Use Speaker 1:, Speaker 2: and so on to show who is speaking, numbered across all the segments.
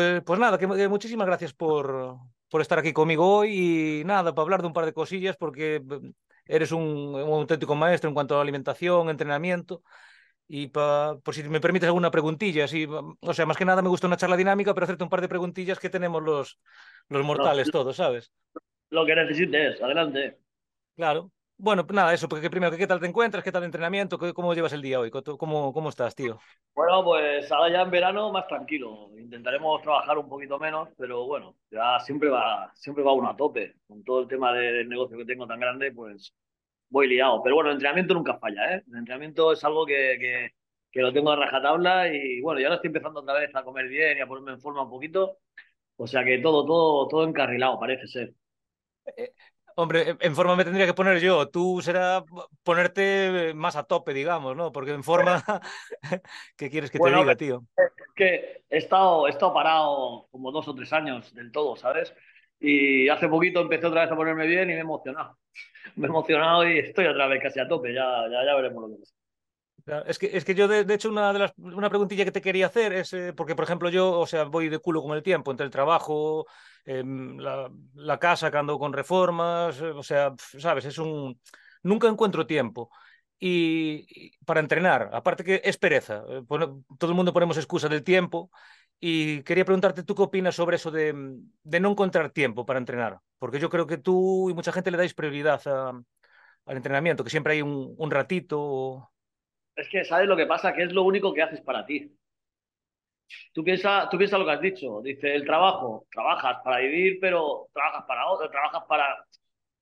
Speaker 1: pues, pues nada, que, muchísimas gracias por, por estar aquí conmigo hoy y nada, para hablar de un par de cosillas, porque mm, eres un, un auténtico maestro en cuanto a alimentación, entrenamiento. Y por si me permites alguna preguntilla, sí, o sea, más que nada me gusta una charla dinámica, pero hacerte un par de preguntillas que tenemos los, los mortales todos, ¿sabes?
Speaker 2: Lo que necesites, adelante.
Speaker 1: Claro. Bueno, pues nada, eso, porque primero, ¿qué tal te encuentras? ¿Qué tal el entrenamiento? ¿Cómo llevas el día hoy? ¿Cómo, cómo estás, tío?
Speaker 2: Bueno, pues ahora ya en verano más tranquilo. Intentaremos trabajar un poquito menos, pero bueno, ya siempre va, siempre va uno a tope. Con todo el tema del negocio que tengo tan grande, pues voy liado. Pero bueno, el entrenamiento nunca falla, ¿eh? El entrenamiento es algo que, que, que lo tengo a rajatabla y bueno, ya ahora estoy empezando otra vez a comer bien y a ponerme en forma un poquito. O sea que todo, todo, todo encarrilado, parece ser.
Speaker 1: Hombre, en forma me tendría que poner yo. Tú será ponerte más a tope, digamos, ¿no? Porque en forma, ¿qué quieres que te diga, tío?
Speaker 2: Es que he estado, he estado parado como dos o tres años del todo, ¿sabes? Y hace poquito empecé otra vez a ponerme bien y me he emocionado. Me he emocionado y estoy otra vez casi a tope. Ya, ya, ya veremos lo que pasa.
Speaker 1: Es que, es que yo, de, hecho, una, de las, una preguntilla que te quería hacer es, eh, porque, por ejemplo, yo, o sea, voy de culo con el tiempo, entre el trabajo, em, la, casa que ando con reformas, eh, o sea, sabes, es un... Nunca encuentro tiempo. Y, para entrenar, aparte que es pereza, eh, todo el mundo ponemos excusa del tiempo, y quería preguntarte tú qué opinas sobre eso de, de no encontrar tiempo para entrenar, porque yo creo que tú y mucha gente le dais prioridad al entrenamiento, que siempre hay un ratito
Speaker 2: es que, ¿sabes lo que pasa? Que es lo único que haces para ti. Tú piensas tú piensa lo que has dicho. Dice, el trabajo, trabajas para vivir, pero trabajas para otro, trabajas para,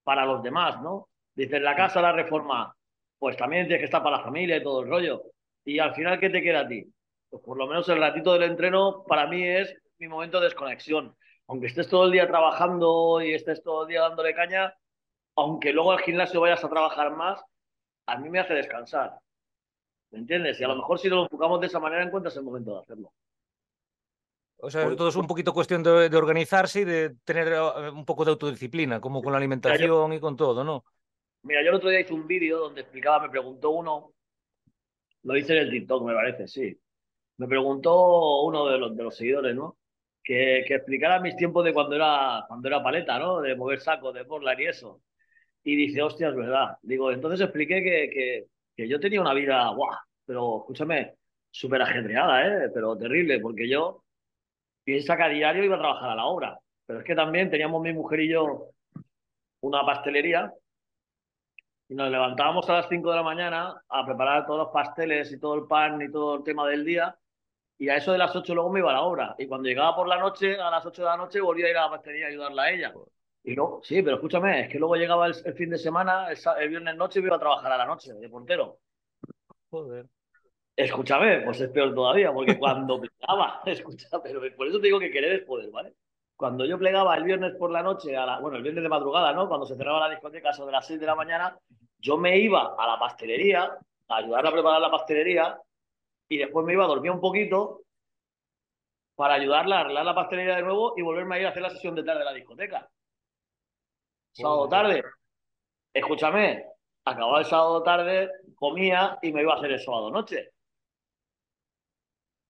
Speaker 2: para los demás, ¿no? Dice, la casa, la reforma, pues también tienes que estar para la familia y todo el rollo. Y al final, ¿qué te queda a ti? Pues por lo menos el ratito del entreno para mí es mi momento de desconexión. Aunque estés todo el día trabajando y estés todo el día dándole caña, aunque luego al gimnasio vayas a trabajar más, a mí me hace descansar. ¿Me entiendes? Y a lo mejor si lo enfocamos de esa manera encuentras el momento de hacerlo.
Speaker 1: O sea, todo es un poquito cuestión de, organizarse y de tener eh, un poco de autodisciplina, como con la alimentación y con todo, ¿no?
Speaker 2: Mira, yo el otro día hice un vídeo donde explicaba, me preguntó uno, lo hice en el TikTok, me parece, sí. Me preguntó uno de los, de los seguidores, ¿no? Que, que, explicara mis tiempos de cuando era, cuando era paleta, ¿no? De mover sacos, de porlar y eso. Y dice, hostia, es verdad. Digo, entonces expliqué que, que que yo tenía una vida, ¡guau! Pero escúchame, súper ajetreada, ¿eh? Pero terrible, porque yo piensa que a diario iba a trabajar a la obra. Pero es que también teníamos mi mujer y yo una pastelería y nos levantábamos a las 5 de la mañana a preparar todos los pasteles y todo el pan y todo el tema del día. Y a eso de las 8 luego me iba a la obra. Y cuando llegaba por la noche, a las 8 de la noche, volvía a ir a la pastelería a ayudarla a ella. Y luego, sí, pero escúchame, es que luego llegaba el, fin de semana, el, viernes noche, y iba a trabajar a la noche de portero.
Speaker 1: Joder.
Speaker 2: Escúchame, pues es peor todavía, porque cuando plegaba, escúchame, pero por eso te digo que querer es poder, ¿vale? Cuando yo plegaba el viernes por la noche, a la, bueno, el viernes de madrugada, ¿no? Cuando se cerraba la discoteca, eso de las 6 de la mañana, yo me iba a la pastelería, a ayudar a preparar la pastelería, y después me iba a dormir un poquito para ayudarla a arreglar la pastelería de nuevo y volverme a ir a hacer la sesión de tarde de la discoteca sábado tarde. Escúchame, acababa el sábado tarde, comía y me iba a hacer el sábado noche.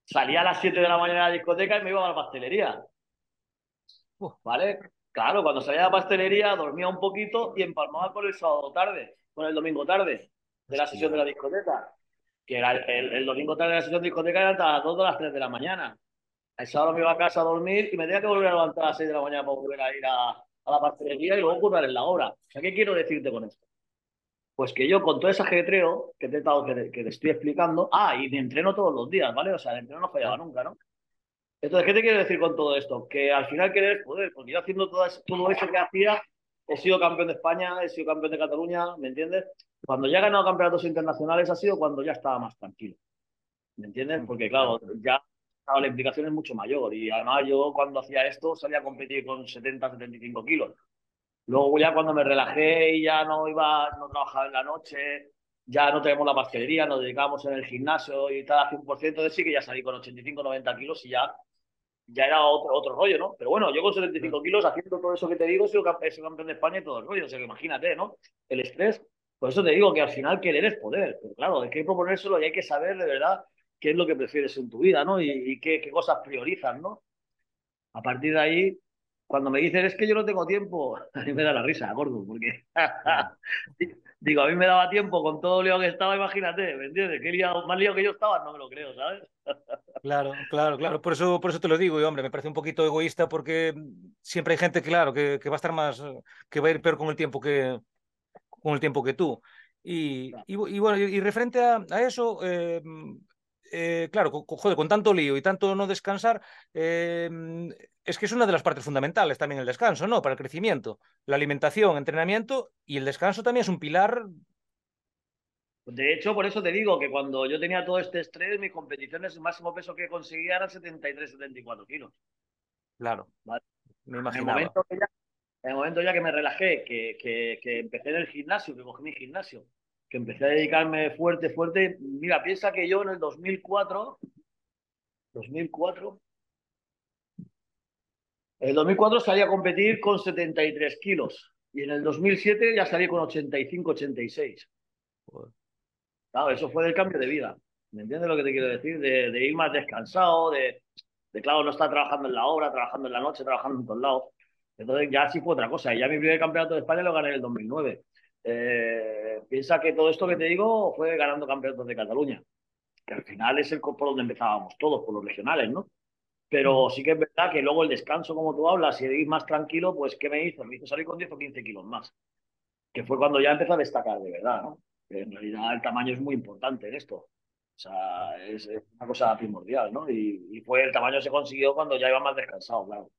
Speaker 2: Salía a las 7 de la mañana a la discoteca y me iba a la pastelería. ¿Vale? Claro, cuando salía a la pastelería dormía un poquito y empalmaba con el sábado tarde, con el domingo tarde de la sesión de la discoteca. Que era el, domingo tarde de la sesión de discoteca era hasta las 2 o las 3 de la mañana. El sábado me iba a casa a dormir y me tenía que volver a levantar a las 6 de la mañana para volver a ir a, a la pastelería y luego currar en la obra. O sea, ¿qué quiero decirte con esto? Pues que yo con todo ese ajetreo que te, que, que te estoy explicando, ah, y me entreno todos los días, ¿vale? O sea, el entreno no fallaba nunca, ¿no? Entonces, ¿qué te quiero decir con todo esto? Que al final querer poder, porque yo haciendo todo eso, todo eso que hacía, he sido campeón de España, he sido campeón de Cataluña, ¿me entiendes? Cuando ya he ganado campeonatos internacionales ha sido cuando ya estaba más tranquilo, ¿me entiendes? Porque claro, ya la implicación es mucho mayor. Y además yo cuando hacía esto salía a competir con 70, 75 kilos. Luego ya cuando me relajé y ya no iba, no trabajaba en la noche, ya no tenemos la pastelería, nos dedicábamos en el gimnasio y tal, a 100%, de sí que ya salí con 85, 90 kilos y ya, ya era otro, otro rollo, ¿no? Pero bueno, yo con 75 kilos haciendo todo eso que te digo, soy, soy campeón de España y todo el rollo, o sea que imagínate, ¿no? El estrés. Por eso te digo que al final querer es poder. Pero claro, hay que proponérselo y hay que saber de verdad qué es lo que prefieres en tu vida, ¿no? Y, qué, qué, cosas priorizas, ¿no? A partir de ahí, cuando me dicen es que yo no tengo tiempo, a mí me da la risa, gordo, porque digo, a mí me daba tiempo con todo el lío que estaba, imagínate, ¿me entiendes? Qué liado, más lío que yo estaba, no me lo creo, ¿sabes?
Speaker 1: Claro, claro, claro. Por eso, por eso te lo digo, y hombre, me parece un poquito egoísta porque siempre hay gente, claro, que, que va a estar más, que va a ir peor con el tiempo que, con el tiempo que tú. Y, y, y bueno, y, referente a, a eso, eh, eh, claro, con, joder, con tanto lío y tanto no descansar, eh, es que es una de las partes fundamentales también el descanso, ¿no? Para el crecimiento. La alimentación, entrenamiento y el descanso también es un pilar
Speaker 2: de hecho, por eso te digo que cuando yo tenía todo este estrés, mis competiciones, el máximo peso que conseguía era 73, 74 kilos.
Speaker 1: Claro. ¿Vale? Me
Speaker 2: imaginaba. En el, momento ya, en el momento ya que me relajé, que, que, que, empecé en el gimnasio, que cogí mi gimnasio, que empecé a dedicarme fuerte, fuerte. Mira, piensa que yo en el 2004, 2004, en el 2004 salí a competir con 73 kilos y en el 2007 ya salí con 85, 86. Claro, eso fue del cambio de vida. ¿Me entiendes lo que te quiero decir? De, ir más descansado, de, de, claro, no estar trabajando en la obra, trabajando en la noche, trabajando en todos lados. Entonces ya sí fue otra cosa. Y ya mi primer campeonato de España lo gané en el 2009. Eh, piensa que todo esto que te digo fue ganando campeonatos de Cataluña, que al final es el por donde empezábamos todos, por los regionales, ¿no? Pero sí que es verdad que luego el descanso, como tú hablas, y de ir más tranquilo, pues ¿qué me hizo? Me hizo salir con 10 o 15 kilos más, que fue cuando ya empezó a destacar de verdad, ¿no? en realidad el tamaño es muy importante en esto. O sea, es, una cosa primordial, ¿no? Y, fue el tamaño se consiguió cuando ya iba más descansado, claro.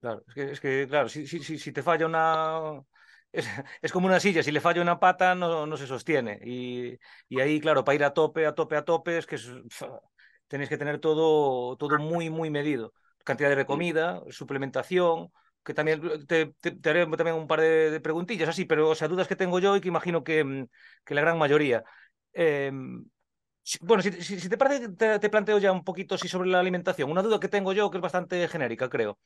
Speaker 1: Claro, es que, es que claro, si, si, si, te falla una. Es, como una silla, si le falla una pata no, no se sostiene. Y, y, ahí, claro, para ir a tope, a tope, a tope, es que tenéis que tener todo, todo muy, muy medido. Cantidad de comida, suplementación, que también te, te, haré también un par de, preguntillas así, pero o sea, dudas que tengo yo y que imagino que, mm, que la gran mayoría. Eh, bueno, si, si, te parece, te, te, planteo ya un poquito sí, sobre la alimentación. Una duda que tengo yo que es bastante genérica, creo.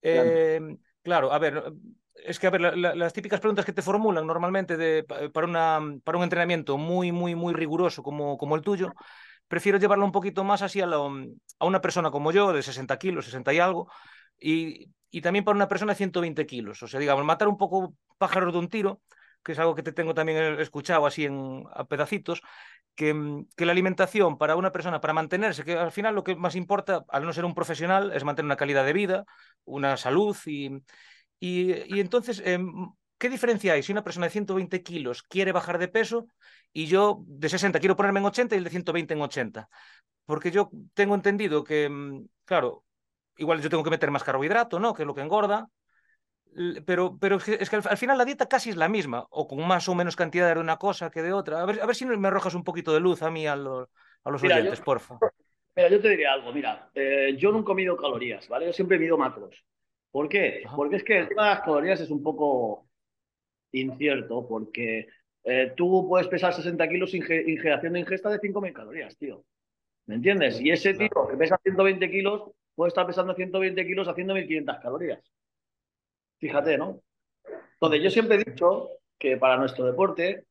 Speaker 1: Eh, claro, a ver, es que a ver, la, la, las típicas preguntas que te formulan normalmente de, para, una, para un entrenamiento muy, muy, muy riguroso como, como el tuyo, prefiero llevarlo un poquito más así a, lo, a una persona como yo, de 60 kilos, 60 y algo, y, y también para una persona de 120 kilos. O sea, digamos, matar un poco pájaros de un tiro, que es algo que te tengo también escuchado así en, a pedacitos, que, mm, que, la alimentación para una persona, para mantenerse, que al final lo que más importa, al no ser un profesional, es mantener una calidad de vida, una salud y, y, y entonces, eh, ¿qué diferencia hay si una persona de 120 kilos quiere bajar de peso y yo de 60 quiero ponerme en 80 y el de 120 en 80? Porque yo tengo entendido que, mm, claro, igual yo tengo que meter más carbohidrato, ¿no? Que es lo que engorda. Pero, pero es que al, final la dieta casi es la misma, o con más o menos cantidad de una cosa que de otra. A ver, a ver si me arrojas un poquito de luz a mí, a los, a los oyentes, por favor.
Speaker 2: Mira, yo te diría algo, mira, eh, yo nunca mido calorías, ¿vale? Yo siempre mido macros. ¿Por qué? Porque es que el tema de las calorías es un poco incierto, porque eh, tú puedes pesar 60 kilos haciendo ingesta de 5.000 calorías, tío. ¿Me entiendes? Y ese tío que pesa 120 kilos puede estar pesando 120 kilos haciendo 1500 calorías. Fíjate, ¿no? Entonces, yo siempre he dicho que para nuestro deporte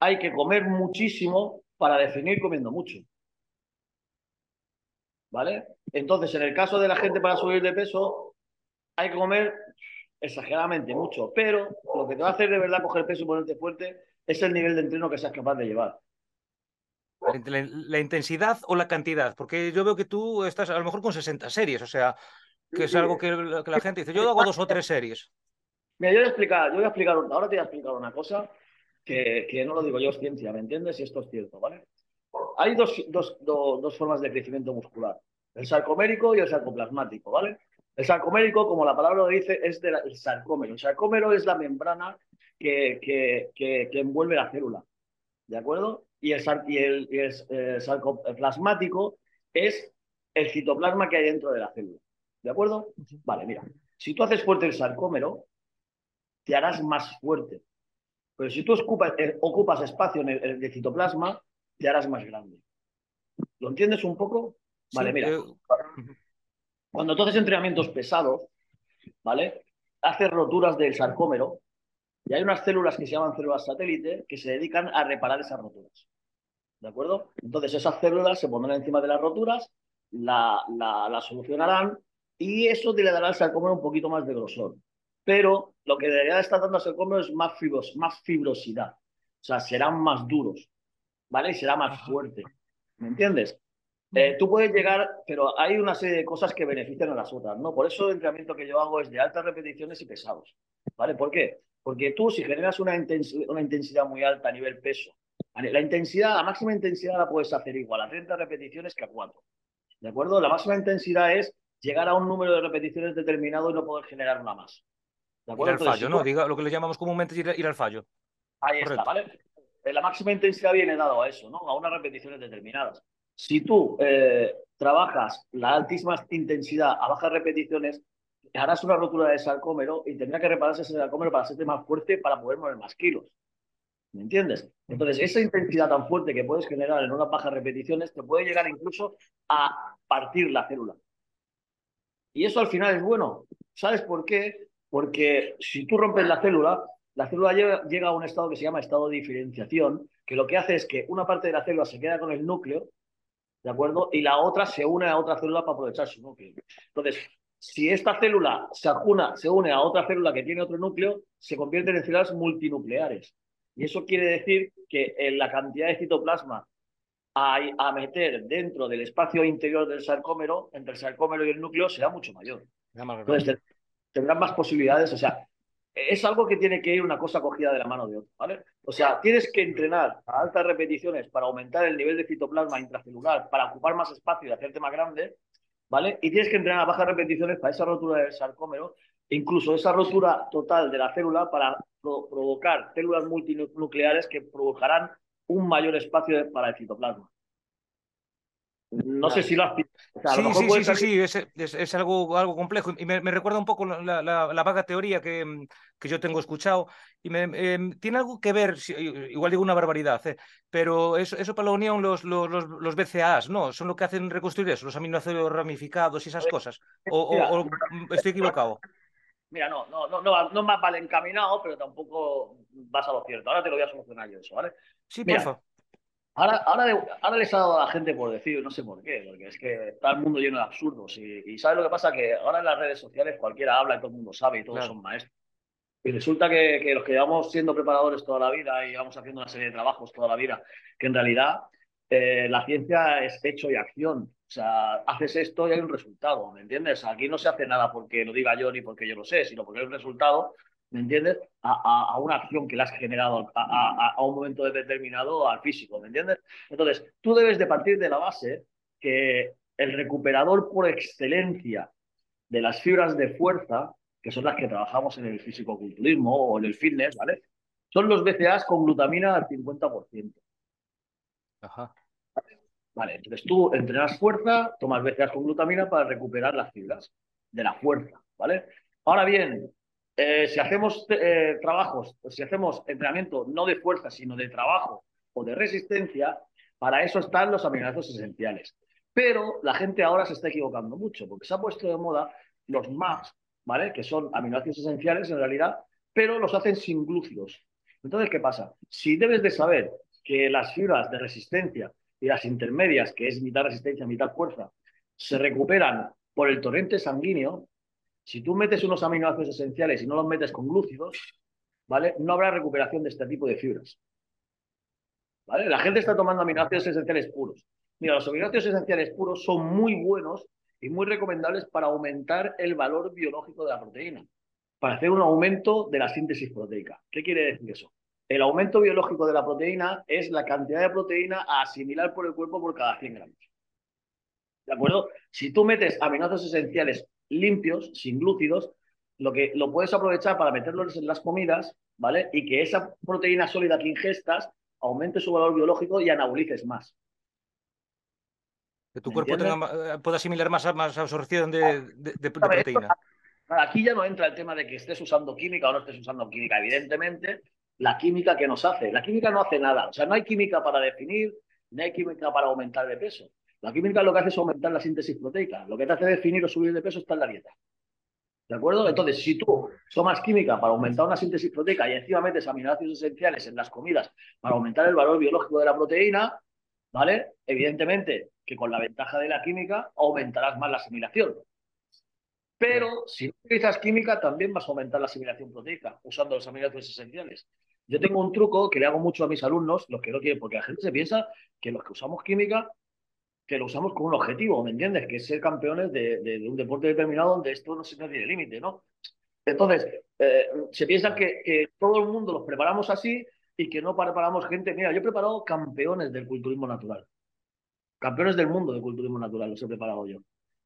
Speaker 2: hay que comer muchísimo para definir comiendo mucho. ¿Vale? Entonces, en el caso de la gente para subir de peso, hay que comer exageradamente mucho, pero lo que te va a hacer de verdad coger peso y ponerte fuerte es el nivel de entreno que seas capaz de llevar.
Speaker 1: La, la, intensidad o la cantidad? Porque yo veo que tú estás a lo mejor con 60 series, o sea, que es algo que, la gente dice, yo hago dos o tres series.
Speaker 2: Mira, yo voy a explicar, yo voy a explicar, ahora te voy a explicar una cosa que, que no lo digo yo, es ciencia, ¿me entiendes? Y esto es cierto, ¿vale? Hay dos, dos, dos, dos formas de crecimiento muscular, el sarcomérico y el sarcoplasmático, ¿vale? El sarcomérico, como la palabra lo dice, es del sarcómero. El sarcómero es la membrana que, que, que, que envuelve la célula, ¿de acuerdo? y el, y el, y el eh, sarcoplasmático es el citoplasma que hay dentro de la célula. ¿De acuerdo? Vale, mira. Si tú haces fuerte el sarcómero, te harás más fuerte. Pero si tú ocupas, eh, ocupas espacio en el, el, citoplasma, te harás más grande. ¿Lo entiendes un poco? Vale, sí, mira. Eh... Cuando tú haces entrenamientos pesados, ¿vale? Haces roturas del sarcómero y hay unas células que se llaman células satélite que se dedican a reparar esas roturas. ¿De acuerdo? Entonces esas células se pondrán encima de las roturas, la, la, la solucionarán y eso te le dará al sarcómero un poquito más de grosor. Pero lo que debería estar dando al sarcómero es más, fibros, más fibrosidad. O sea, serán más duros, ¿vale? Y será más fuerte. ¿Me entiendes? Eh, tú puedes llegar, pero hay una serie de cosas que benefician a las otras, ¿no? Por eso el entrenamiento que yo hago es de altas repeticiones y pesados, ¿vale? ¿Por qué? Porque tú si generas una, una intensidad muy alta a nivel peso, la intensidad, la máxima intensidad la puedes hacer igual a 30 repeticiones que a 4, ¿de acuerdo? La máxima intensidad es llegar a un número de repeticiones determinado y no poder generar una más.
Speaker 1: ¿De acuerdo? Ir al fallo, ¿no? Diga, lo que le llamamos comúnmente ir, ir al fallo.
Speaker 2: Ahí está, ¿vale? Eh, la máxima intensidad viene dado a eso, ¿no? A unas repeticiones determinadas. Si tú eh, trabajas la altísima intensidad a bajas repeticiones, harás una rotura de sarcómero y tendrá que repararse ese sarcómero para hacerte más fuerte para poder mover más kilos. ¿Me entiendes? Entonces, esa intensidad tan fuerte que puedes generar en unas bajas repeticiones te puede llegar incluso a partir la célula. Y eso al final es bueno. ¿Sabes por qué? Porque si tú rompes la célula, la célula llega, a un estado que se llama estado de diferenciación, que lo que hace es que una parte de la célula se queda con el núcleo ¿de acuerdo? Y la otra se une a otra célula para aprovechar su núcleo. Entonces, si esta célula se, se une a otra célula que tiene otro núcleo, se convierten en células multinucleares. Y eso quiere decir que en la cantidad de citoplasma a, a, meter dentro del espacio interior del sarcómero, entre el sarcómero y el núcleo, será mucho mayor. Entonces, tendrán más posibilidades. O sea, es algo que tiene que ir una cosa cogida de la mano de otra, ¿vale? O sea, tienes que entrenar a altas repeticiones para aumentar el nivel de citoplasma intracelular, para ocupar más espacio y hacerte más grande, ¿vale? Y tienes que entrenar a bajas repeticiones para esa rotura del sarcómero, incluso esa rotura total de la célula para provocar células multinucleares que provocarán un mayor espacio para el citoplasma. No sé si lo has
Speaker 1: sí, sí, sí, sí, es, algo, algo complejo. Y me, recuerda un poco la, la, vaga teoría que, mm, que, yo tengo escuchado. Y me, em, tiene algo que ver, igual digo una barbaridad, ¿eh? pero eso, eso para la unión, los, los, los, BCAAs, ¿no? Son lo que hacen reconstruir eso, los aminoácidos ramificados y esas cosas. O, estoy equivocado.
Speaker 2: Mira, no, no, no, no, no más vale encaminado, pero tampoco vas a lo cierto. Ahora te lo voy a solucionar yo eso, ¿vale?
Speaker 1: Sí, por favor.
Speaker 2: Ahora, ahora, les ha dado a la gente por decir, no sé por qué, porque es que está el mundo lleno de absurdos. Y, ¿sabes lo que pasa? Que ahora en las redes sociales cualquiera habla y todo el mundo sabe y todos son maestros. Y resulta que, que, los que llevamos siendo preparadores toda la vida y llevamos haciendo una serie de trabajos toda la vida, que en realidad eh, la ciencia es hecho y acción. O sea, haces esto y hay un resultado, ¿me entiendes? Aquí no se hace nada porque lo diga yo ni porque yo lo sé, sino porque hay un resultado ¿me entiendes? A, una acción que le has generado a, un momento determinado al físico, ¿me entiendes? Entonces, tú debes de partir de la base que el recuperador por excelencia de las fibras de fuerza, que son las que trabajamos en el físico-culturismo o en el fitness, ¿vale? Son los BCAs con glutamina al 50%.
Speaker 1: Ajá.
Speaker 2: Vale, entonces tú entrenas fuerza, tomas BCAs con glutamina para recuperar las fibras de la fuerza, ¿vale? Ahora bien, eh, si hacemos eh, trabajos, si hacemos entrenamiento no de fuerza, sino de trabajo o de resistencia, para eso están los aminoácidos esenciales. Pero la gente ahora se está equivocando mucho, porque se ha puesto de moda los MAPS, ¿vale? Que son aminoácidos esenciales en realidad, pero los hacen sin glúcidos. Entonces, ¿qué pasa? Si debes de saber que las fibras de resistencia y las intermedias, que es mitad resistencia, mitad fuerza, se recuperan por el torrente sanguíneo, si tú metes unos aminoácidos esenciales y no los metes con glúcidos, ¿vale? No habrá recuperación de este tipo de fibras. ¿Vale? La gente está tomando aminoácidos esenciales puros. Mira, los aminoácidos esenciales puros son muy buenos y muy recomendables para aumentar el valor biológico de la proteína, para hacer un aumento de la síntesis proteica. ¿Qué quiere decir eso? El aumento biológico de la proteína es la cantidad de proteína a asimilar por el cuerpo por cada 100 gramos. ¿De acuerdo? Si tú metes aminoácidos esenciales limpios, sin glúcidos, lo que lo puedes aprovechar para meterlos en las comidas, ¿vale? Y que esa proteína sólida que ingestas aumente su valor biológico y anabolices más.
Speaker 1: Que tu cuerpo tenga, pueda asimilar más, más absorción de, proteína.
Speaker 2: aquí ya no entra el tema de que estés usando química o no estés usando química. Evidentemente, la química que nos hace. La química no hace nada. O sea, no hay química para definir, ni hay química para aumentar de peso. La química lo que hace es aumentar la síntesis proteica. Lo que te hace definir o subir de peso está en la dieta. ¿De acuerdo? Entonces, si tú tomas química para aumentar una síntesis proteica y encima metes aminoácidos esenciales en las comidas para aumentar el valor biológico de la proteína, ¿vale? Evidentemente que con la ventaja de la química aumentarás más la asimilación. Pero si no utilizas química, también vas a aumentar la asimilación proteica usando los aminoácidos esenciales. Yo tengo un truco que le hago mucho a mis alumnos, los que no quieren, porque la gente se piensa que los que usamos química, que lo usamos con un objetivo, ¿me entiendes? Que es ser campeones de, un deporte determinado donde esto no, se tiene límite, ¿no? Entonces, eh, se piensa que, todo el mundo los preparamos así y que no preparamos gente. Mira, yo he preparado campeones del culturismo natural. Campeones del mundo del culturismo natural los he preparado yo.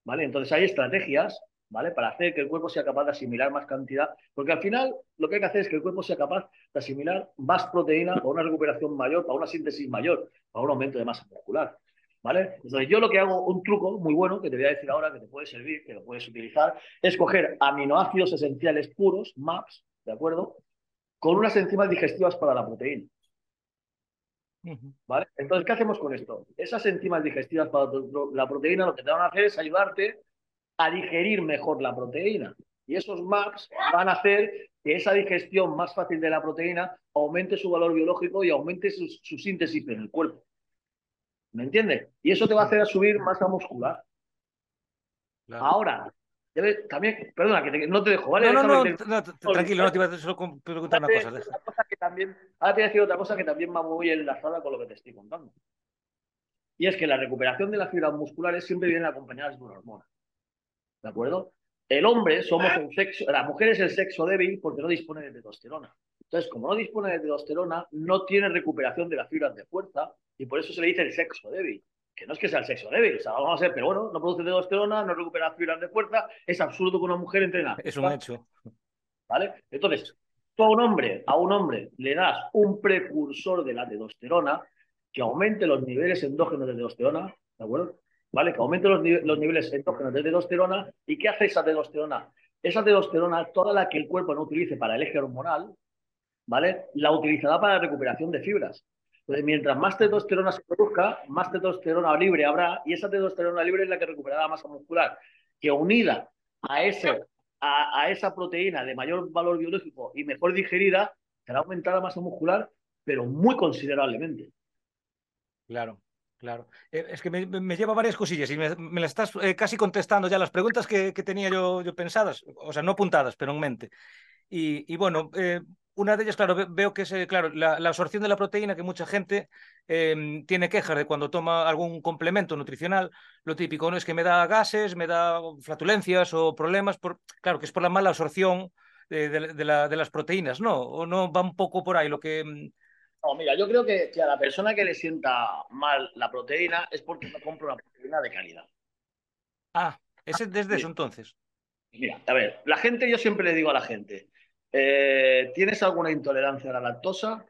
Speaker 2: ¿Vale? Entonces hay estrategias ¿vale? Para hacer que el cuerpo sea capaz de asimilar más cantidad, porque al final lo que hay que hacer es que el cuerpo sea capaz de asimilar más proteína para una recuperación mayor, para una síntesis mayor, para un aumento de masa muscular. ¿Vale? Entonces, yo lo que hago, un truco muy bueno que te voy a decir ahora, que te puede servir, que lo puedes utilizar, es coger aminoácidos esenciales puros, MAPS, ¿de acuerdo? Con unas enzimas digestivas para la proteína. ¿Vale? Entonces, ¿qué hacemos con esto? Esas enzimas digestivas para la proteína lo que te van a hacer es ayudarte a digerir mejor la proteína. Y esos MAPs van a hacer que esa digestión más fácil de la proteína aumente su valor biológico y aumente su, síntesis en el cuerpo. ¿Me entiendes? Y eso te va a hacer subir masa muscular. Ahora, también, perdona, que no te dejo, ¿vale?
Speaker 1: No, no, no, tranquilo, no te iba a solo preguntar una cosa.
Speaker 2: que también, ahora te voy a decir otra cosa que también va muy enlazada con lo que te estoy contando. Y es que la recuperación de las fibras musculares siempre viene acompañada de una hormona. ¿De acuerdo? El hombre somos el sexo, la mujer es el sexo débil porque no dispone de testosterona. Entonces, como no dispone de testosterona, no tiene recuperación de las fibras de fuerza y por eso se le dice el sexo débil. Que no es que sea el sexo débil, o sea, vamos a ser, pero bueno, no produce testosterona, no recupera fibras de fuerza, es absurdo que una mujer entrena.
Speaker 1: Es un hecho.
Speaker 2: ¿Vale? Entonces, tú a un hombre, a un hombre le das un precursor de la testosterona que aumente los niveles endógenos de testosterona, ¿de acuerdo? ¿Vale? Que aumente los, niveles endógenos de testosterona. ¿Y qué hace esa testosterona? Esa testosterona, toda la que el cuerpo no utilice para el eje hormonal, ¿vale? La utilizará para la recuperación de fibras. Entonces, mientras más testosterona se produzca, más testosterona libre habrá, y esa testosterona libre es la que recuperará la masa muscular, que unida a, a, a esa proteína de mayor valor biológico y mejor digerida, será aumentar la masa muscular, pero muy considerablemente.
Speaker 1: Claro. Claro, eh, es que me, lleva varias cosillas y me, me las estás eh, casi contestando ya las preguntas que, tenía yo, pensadas, o sea, no apuntadas, pero en mente. Y, bueno, eh, una de ellas, claro, veo que es, claro, la, absorción de la proteína, que mucha gente em, tiene quejas de cuando toma algún complemento nutricional. Lo típico no es que me da gases, me da flatulencias o problemas, por, claro, que es por la mala absorción de, de, las proteínas, ¿no? O no va un poco por ahí lo que em,
Speaker 2: no, mira, yo creo que, a la persona que le sienta mal la proteína es porque no compra una proteína de calidad.
Speaker 1: Ah, ese desde eso entonces.
Speaker 2: Mira, a ver, la gente, yo siempre le digo a la gente, eh, ¿tienes alguna intolerancia a la lactosa?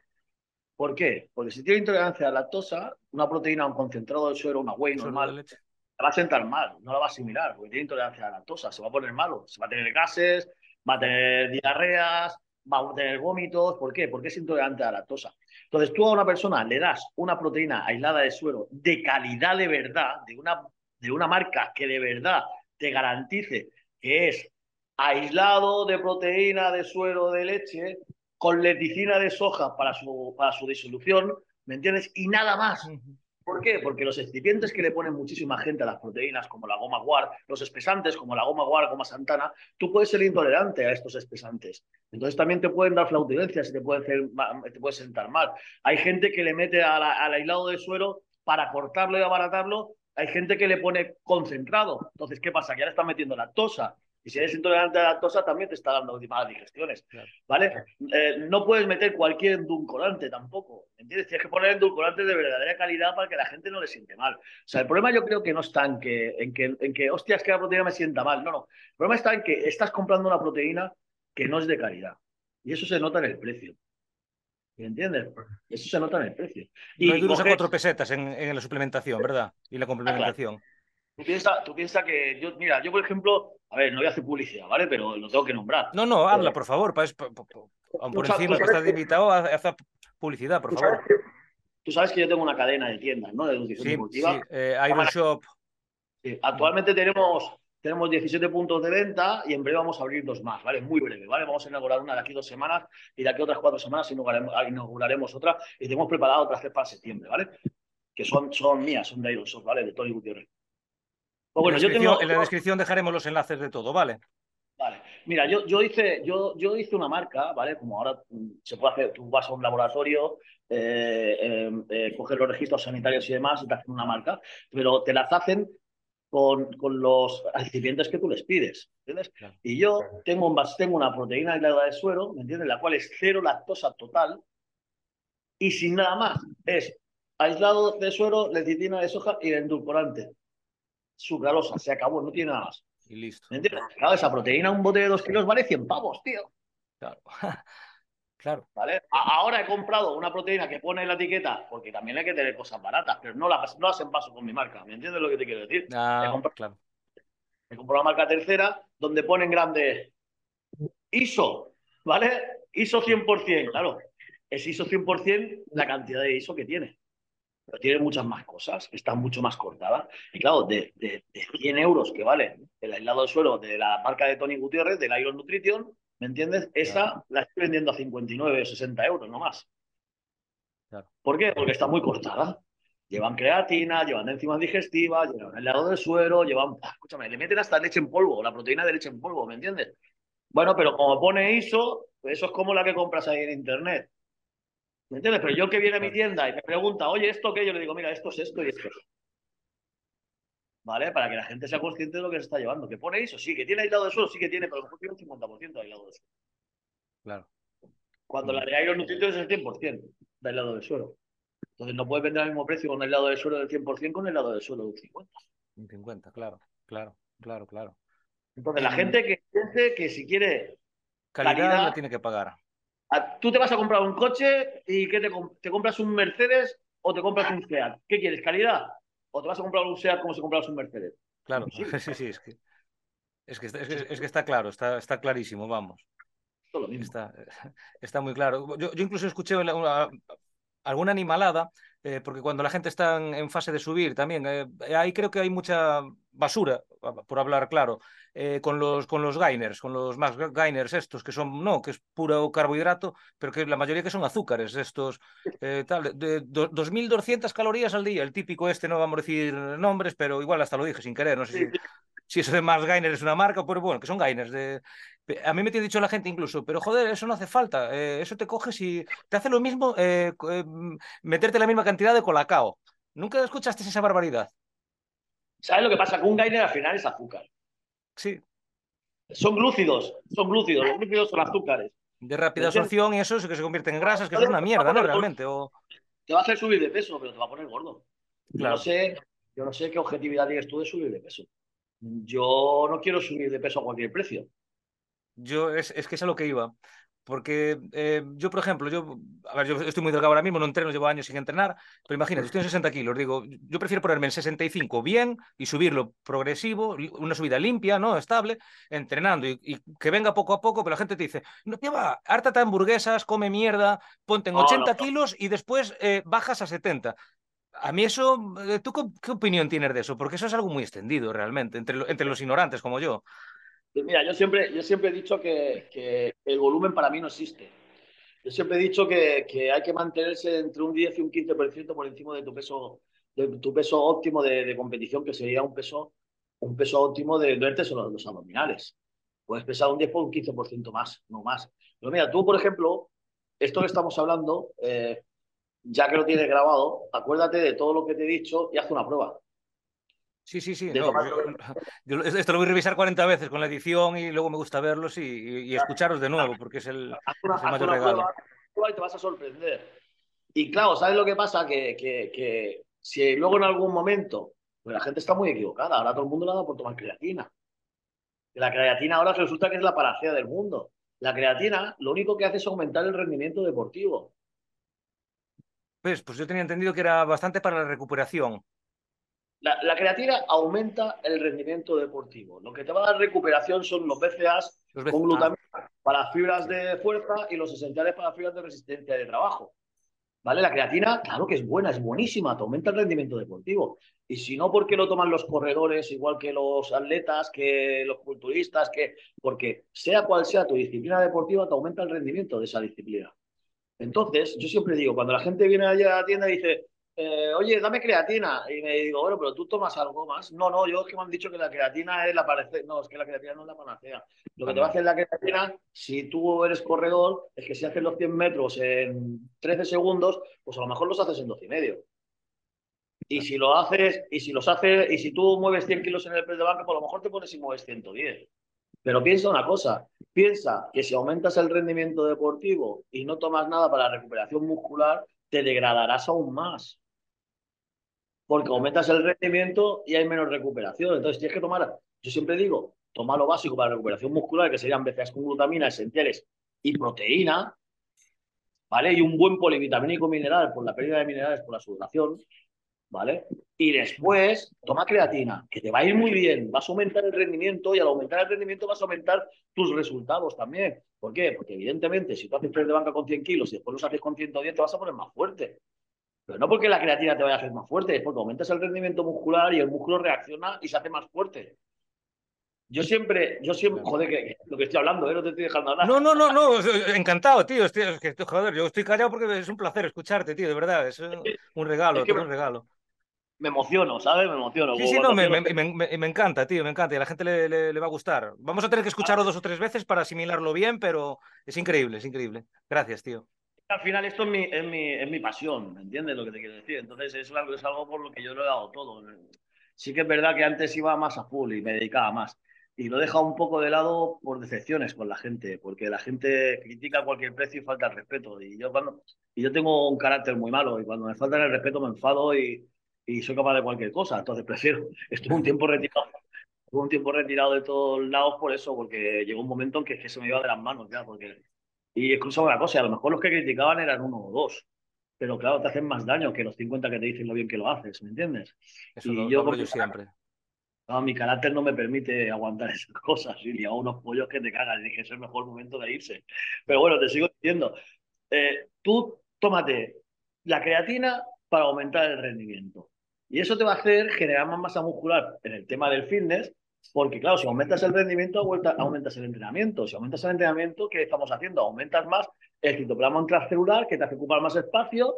Speaker 2: ¿Por qué? Porque si tiene intolerancia a la lactosa, una proteína, un concentrado de suero, una whey normal, la va a sentar mal, no la va a asimilar, porque tiene intolerancia a la lactosa, se va a poner malo, se va a tener gases, va a tener diarreas, va a tener vómitos. ¿Por qué? Porque es intolerante a la lactosa. Entonces, tú a una persona le das una proteína aislada de suero de calidad de verdad, de una, de una marca que de verdad te garantice que es aislado de proteína de suero de leche, con leticina de soja para su, para su disolución, ¿me entiendes? Y nada más. ¿Por qué? Porque los excipientes que le ponen muchísima gente a las proteínas, como la goma guar, los espesantes, como la goma guar, goma santana, tú puedes ser intolerante a estos espesantes. Entonces también te pueden dar flautulencias y te pueden hacer, te puedes sentar mal. Hay gente que le mete al aislado de suero para cortarlo y abaratarlo. Hay gente que le pone concentrado. Entonces, ¿qué pasa? Que ahora está metiendo lactosa. Y si eres intolerante a la lactosa, también te está dando malas digestiones. ¿Vale? Eh, no puedes meter cualquier endulcorante tampoco. ¿Entiendes? Tienes que poner endulcorantes de verdadera calidad para que la gente no le siente mal. O sea, el problema yo creo que no está en que, en que, en que hostias, que la proteína me sienta mal. No, no. El problema está en que estás comprando una proteína que no es de calidad. Y eso se nota en el precio. ¿Entiendes? Eso se nota en el precio.
Speaker 1: Y no hay duros a cuatro pesetas en, en, la suplementación, ¿verdad? Y la complementación.
Speaker 2: Tú piensas tú piensa que yo, mira, yo por ejemplo, a ver, no voy a hacer publicidad, ¿vale? Pero lo tengo que nombrar.
Speaker 1: No, no, habla, eh, por favor. Para, por encima que estás invitado, hacer publicidad, por favor.
Speaker 2: tú sabes que yo tengo una cadena de tiendas, ¿no? De nutrición deportiva.
Speaker 1: Sí, eh, Iron Shop.
Speaker 2: Sí, actualmente tenemos, tenemos 17 puntos de venta y en breve vamos a abrir dos más, ¿vale? Muy breve, ¿vale? Vamos a inaugurar una de aquí dos semanas y de aquí otras cuatro semanas inauguraremos, inauguraremos otra y tenemos preparado otras tres para septiembre, ¿vale? Que son, son mías, son de Iron Shop, ¿vale? De Tony Gutiérrez.
Speaker 1: Pues bueno, en, la yo tengo... en la descripción dejaremos los enlaces de todo, ¿vale?
Speaker 2: Mira, yo, yo, hice, yo, yo hice una marca, ¿vale? Como ahora mm, se puede hacer, tú vas a un laboratorio, eh, eh, eh, coges los registros sanitarios y demás y te hacen una marca, pero te las hacen con, con los recipientes que tú les pides, ¿entiendes? Y yo tengo, un, tengo una proteína aislada de suero, ¿me entiendes? La cual es cero lactosa total y sin nada más. Es aislado de suero, lecitina de soja y endulcorante. Sucralosa, se acabó, no tiene nada más.
Speaker 1: Y listo.
Speaker 2: ¿Me entiendes? Claro, esa proteína, un bote de dos kilos vale 100 pavos, tío.
Speaker 1: Claro. claro.
Speaker 2: ¿Vale? ahora he comprado una proteína que pone en la etiqueta, porque también hay que tener cosas baratas, pero no las, no las paso con mi marca. ¿Me entiendes lo que te quiero decir?
Speaker 1: Ah,
Speaker 2: he, comprado,
Speaker 1: claro.
Speaker 2: he comprado una marca tercera donde ponen grande ISO, ¿vale? ISO 100%, claro. Es ISO 100% la cantidad de ISO que tiene pero tiene muchas más cosas, está mucho más cortada. Y claro, de, de, 100 euros que vale el aislado de suelo de la marca de Tony Gutiérrez, del Iron Nutrition, ¿me entiendes? Esa la estoy vendiendo a 59 o 60 euros, no más. ¿Por qué? Porque está muy cortada. Llevan creatina, llevan enzimas digestivas, llevan aislado de suero, llevan... Ah, escúchame, le meten hasta leche en polvo, la proteína de leche en polvo, ¿me entiendes? Bueno, pero como pone ISO, eso es como la que compras ahí en Internet. ¿Me entiendes? Pero yo que viene a mi tienda y me pregunta, oye, ¿esto qué? Yo le digo, mira, esto es esto y esto ¿Vale? Para que la gente sea consciente de lo que se está llevando. Que pone eso, sí, que tiene aislado de suelo, sí que tiene, pero a lo mejor tiene un 50% de aislado de suelo.
Speaker 1: Claro.
Speaker 2: Cuando la de Iron Nutrition es el 100% de aislado de suelo. Entonces no puedes vender al mismo precio con el lado de suelo del 100% con el lado de suelo del 50%.
Speaker 1: Un 50, claro, claro, claro, claro.
Speaker 2: Entonces la gente que que si quiere
Speaker 1: calidad, calidad la tiene que pagar
Speaker 2: tú te vas a comprar un coche y ¿qué te, te, compras un Mercedes o te compras un Seat. ¿Qué quieres? ¿Calidad? ¿O te vas a comprar un Seat como si compras un Mercedes?
Speaker 1: Claro, sí, sí, sí es, que, es, que, es, que, está claro, está, está clarísimo, vamos. Está, está, muy claro. Yo, yo incluso escuché una, alguna animalada, eh, porque cuando la gente está en, fase de subir también, eh, ahí creo que hay mucha basura, por hablar claro, eh, con, los, con los gainers, con los más gainers estos, que son, no, que es puro carbohidrato, pero que la mayoría que son azúcares, estos, tal, de, 2.200 calorías al día, el típico este, no vamos a decir nombres, pero igual hasta lo dije sin querer, no sé si si eso de más Gainer es una marca, pero bueno, que son Gainers. De... A mí me tiene dicho la gente incluso, pero joder, eso no hace falta. Eh, eso te coges y te hace lo mismo eh, eh, meterte la misma cantidad de colacao. ¿Nunca escuchaste esa barbaridad?
Speaker 2: ¿Sabes lo que pasa? con un Gainer al final es azúcar.
Speaker 1: Sí.
Speaker 2: Son glúcidos, son glúcidos. Los glúcidos son azúcares.
Speaker 1: De rápida absorción y eso es que se convierte en grasas, que es una mierda, ¿no? Realmente. O...
Speaker 2: Te va a hacer subir de peso, pero te va a poner gordo. Yo, no sé, yo no sé qué objetividad tienes tú de subir de peso yo no quiero subir de peso a cualquier precio.
Speaker 1: Yo es, es que es a lo que iba. Porque eh, yo, por ejemplo, yo, a ver, yo estoy muy delgado ahora mismo, no entreno, llevo años sin entrenar, pero imagínate, estoy en 60 kilos, digo, yo prefiero ponerme en 65 bien y subirlo progresivo, una subida limpia, ¿no? Estable, entrenando y, que venga poco a poco, pero la gente te dice, no, ¿qué va? Hártate hamburguesas, come mierda, ponte en 80 kilos y después eh, bajas a 70. A mí eso, eh, ¿tú qué, opinión tienes de eso? Porque eso es algo muy extendido realmente, entre, entre los ignorantes como yo.
Speaker 2: Mira, yo siempre, yo siempre he dicho que, el volumen para mí no existe. Yo siempre he dicho que, que, hay que mantenerse entre un 10 y un 15% por encima de tu peso, de tu peso óptimo de, competición, que sería un peso, un peso óptimo de no son los, abdominales. Puedes pesar un 10 por un 15% más, no más. Pero mira, tú, por ejemplo, esto que estamos hablando, eh, ya que lo tienes grabado, acuérdate de todo lo que te he dicho y haz una prueba.
Speaker 1: Sí, sí, sí. esto lo voy a revisar 40 veces con la edición y luego me gusta verlos y, escucharlos de nuevo, porque es el, mayor regalo.
Speaker 2: y te vas a sorprender. Y claro, ¿sabes lo que pasa? Que, que, si luego en algún momento, pues la gente está muy equivocada, ahora todo el mundo le da por tomar creatina. La creatina ahora resulta que es la paracea del mundo. La creatina lo único que hace es aumentar el rendimiento deportivo.
Speaker 1: Pues, pues yo tenía entendido que era bastante para la recuperación.
Speaker 2: La, creatina aumenta el rendimiento deportivo. Lo que te va a dar recuperación son los BCAAs con glutamina para fibras de fuerza y los esenciales para fibras de resistencia de trabajo. ¿Vale? La creatina, claro que es buena, es buenísima, te aumenta el rendimiento deportivo. Y si no, ¿por qué lo toman los corredores, igual que los atletas, que los culturistas? Que... Porque sea cual sea tu disciplina deportiva, te aumenta el rendimiento de esa disciplina. Entonces, yo siempre digo, cuando la gente viene allá a la tienda y dice, eh, oye, dame creatina. Y me digo, bueno, pero tú tomas algo más. No, no, yo es que me han dicho que la creatina es la panacea. No, es que la creatina no es la panacea. Lo que te va a hacer la creatina, si tú eres corredor, es que si haces los 100 metros en 13 segundos, pues a lo mejor los haces en 12 y medio. Y si lo haces, y si los haces, y si tú mueves 100 kilos en el press de banca, pues a lo mejor te pones y mueves 110. Pero piensa una cosa, piensa que si aumentas el rendimiento deportivo y no tomas nada para la recuperación muscular, te degradarás aún más. Porque aumentas el rendimiento y hay menos recuperación. Entonces tienes que tomar, yo siempre digo, toma lo básico para la recuperación muscular, que serían BCAAs con glutamina, esenciales y proteína, ¿vale? Y un buen polivitamínico mineral por la pérdida de minerales por la sudoración, ¿vale? Y después toma creatina, que te va a ir muy bien, vas a aumentar el rendimiento y al aumentar el rendimiento vas a aumentar tus resultados también. ¿Por qué? Porque evidentemente si tú haces press de banca con 100 kilos y después los haces con 110 te vas a poner más fuerte. Pero no porque la creatina te vaya a hacer más fuerte, es porque aumentas el rendimiento muscular y el músculo reacciona y se hace más fuerte. Yo siempre, yo siempre, joder, que, lo que estoy hablando, ¿eh? no te estoy dejando hablar.
Speaker 1: No, no, no, no, encantado, tío. Estoy, joder, yo estoy callado porque es un placer escucharte, tío, de verdad. Es un regalo, es un regalo
Speaker 2: me emociono, ¿sabes? Me emociono.
Speaker 1: Sí, sí, no, me, me, encanta, tío, me encanta y a la gente le, le, va a gustar. Vamos a tener que escucharlo dos o tres veces para asimilarlo bien, pero es increíble, es increíble. Gracias, tío.
Speaker 2: Al final esto es mi, es mi, es mi pasión, ¿me entiendes lo que te quiero decir? Entonces es algo, es algo por lo que yo lo he dado todo. Sí que es verdad que antes iba más a full y me dedicaba más. Y lo he dejado un poco de lado por decepciones con la gente, porque la gente critica cualquier precio y falta el respeto. Y yo, cuando, y yo tengo un carácter muy malo y cuando me falta el respeto me enfado y, y soy capaz de cualquier cosa. Entonces prefiero, estuve un tiempo retirado, estuve un tiempo retirado de todos lados por eso, porque llegó un momento en que, que se me iba de las manos ya, porque... Y incluso una cosa, a lo mejor los que criticaban eran uno o dos, pero claro, te hacen más daño que los 50 que te dicen lo bien que lo haces, ¿me entiendes?
Speaker 1: Eso y lo, yo, yo siempre.
Speaker 2: mi carácter no me permite aguantar esas cosas y hago unos pollos que te cagan. Y dije, es el mejor momento de irse. Pero bueno, te sigo diciendo. Eh, tú tómate la creatina para aumentar el rendimiento. Y eso te va a hacer generar más masa muscular en el tema del fitness, porque claro, si aumentas el rendimiento, aumentas el entrenamiento. Si aumentas el entrenamiento, ¿qué estamos haciendo? Aumentas más el citoplasma intracelular, que te hace ocupar más espacio,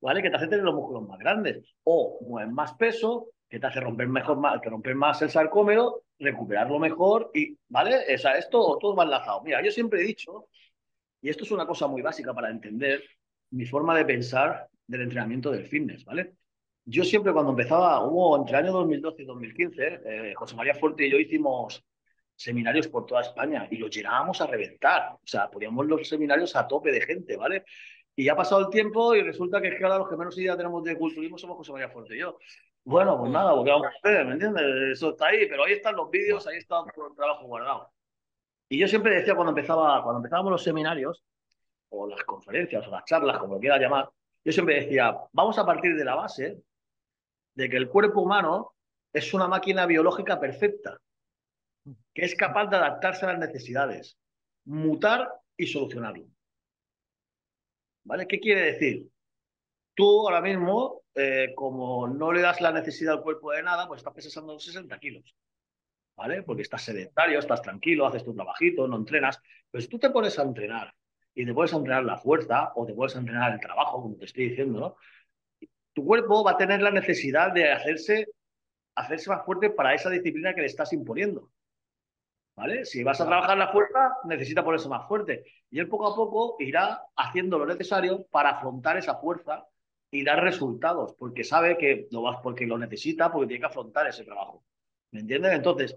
Speaker 2: ¿vale? Que te hace tener los músculos más grandes. O mueves más peso, que te hace romper mejor más, que romper más el sarcómero, recuperarlo mejor y, ¿vale? O sea, esto todo va enlazado. Mira, yo siempre he dicho, y esto es una cosa muy básica para entender mi forma de pensar del entrenamiento del fitness, ¿vale? Yo siempre cuando empezaba, hubo entre el año 2012 y 2015, eh, José María Fuerte y yo hicimos seminarios por toda España y los llenábamos a reventar. O sea, poníamos los seminarios a tope de gente, ¿vale? Y ha pasado el tiempo y resulta que es que ahora los que menos idea tenemos de culturismo somos José María Fuerte y yo. Bueno, pues nada, porque vamos a hacer, ¿me entiendes? Eso está ahí, pero ahí están los vídeos, ahí está el trabajo guardado. Y yo siempre decía cuando empezaba, cuando empezábamos los seminarios, o las conferencias, o las charlas, como lo quieras llamar, yo siempre decía, vamos a partir de la base de que el cuerpo humano es una máquina biológica perfecta, que es capaz de adaptarse a las necesidades, mutar y solucionarlo. ¿Vale? ¿Qué quiere decir? Tú ahora mismo, eh, como no le das la necesidad al cuerpo de nada, pues estás pesando 60 kilos. ¿Vale? Porque estás sedentario, estás tranquilo, haces tu trabajito, no entrenas. Pues tú te pones a entrenar y te puedes entrenar la fuerza o te puedes entrenar el trabajo, como te estoy diciendo, ¿no? Tu cuerpo va a tener la necesidad de hacerse, hacerse más fuerte para esa disciplina que le estás imponiendo. ¿Vale? Si vas a trabajar la fuerza, necesita ponerse más fuerte. Y él poco a poco irá haciendo lo necesario para afrontar esa fuerza y dar resultados, porque sabe que lo vas, porque lo necesita, porque tiene que afrontar ese trabajo. ¿Me entiendes? Entonces,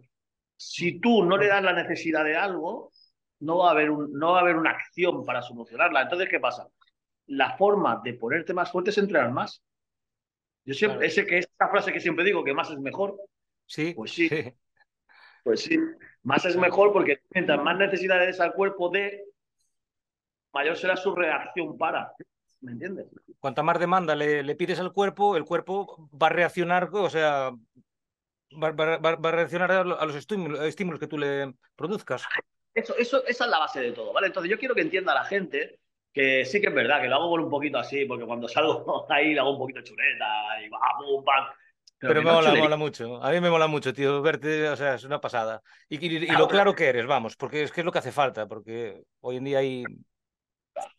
Speaker 2: si tú no le das la necesidad de algo, no va a haber, un, no va a haber una acción para solucionarla. Entonces, ¿qué pasa? La forma de ponerte más fuerte es entrenar más. Yo siempre, ese que esa frase que siempre digo, que más es mejor.
Speaker 1: Sí.
Speaker 2: Pues sí. Pues sí. Más es mejor porque mientras más necesidades al cuerpo de, mayor será su reacción para. ¿Me entiendes?
Speaker 1: Cuanta más demanda le, pides al cuerpo, el cuerpo va a reaccionar, o sea, va, a reaccionar a los estímulos, estímulos, que tú le produzcas.
Speaker 2: Eso, eso, esa es la base de todo, ¿vale? Entonces yo quiero que entienda la gente que sí que es verdad, que lo hago con un poquito así, porque cuando salgo ahí le hago un poquito chuleta y va, pum, pam.
Speaker 1: Pero, me mola, mola mucho. A mí me mola mucho, tío, verte, o sea, es una pasada. Y, y, lo claro que eres, vamos, porque es que es lo que hace falta, porque hoy en día hay...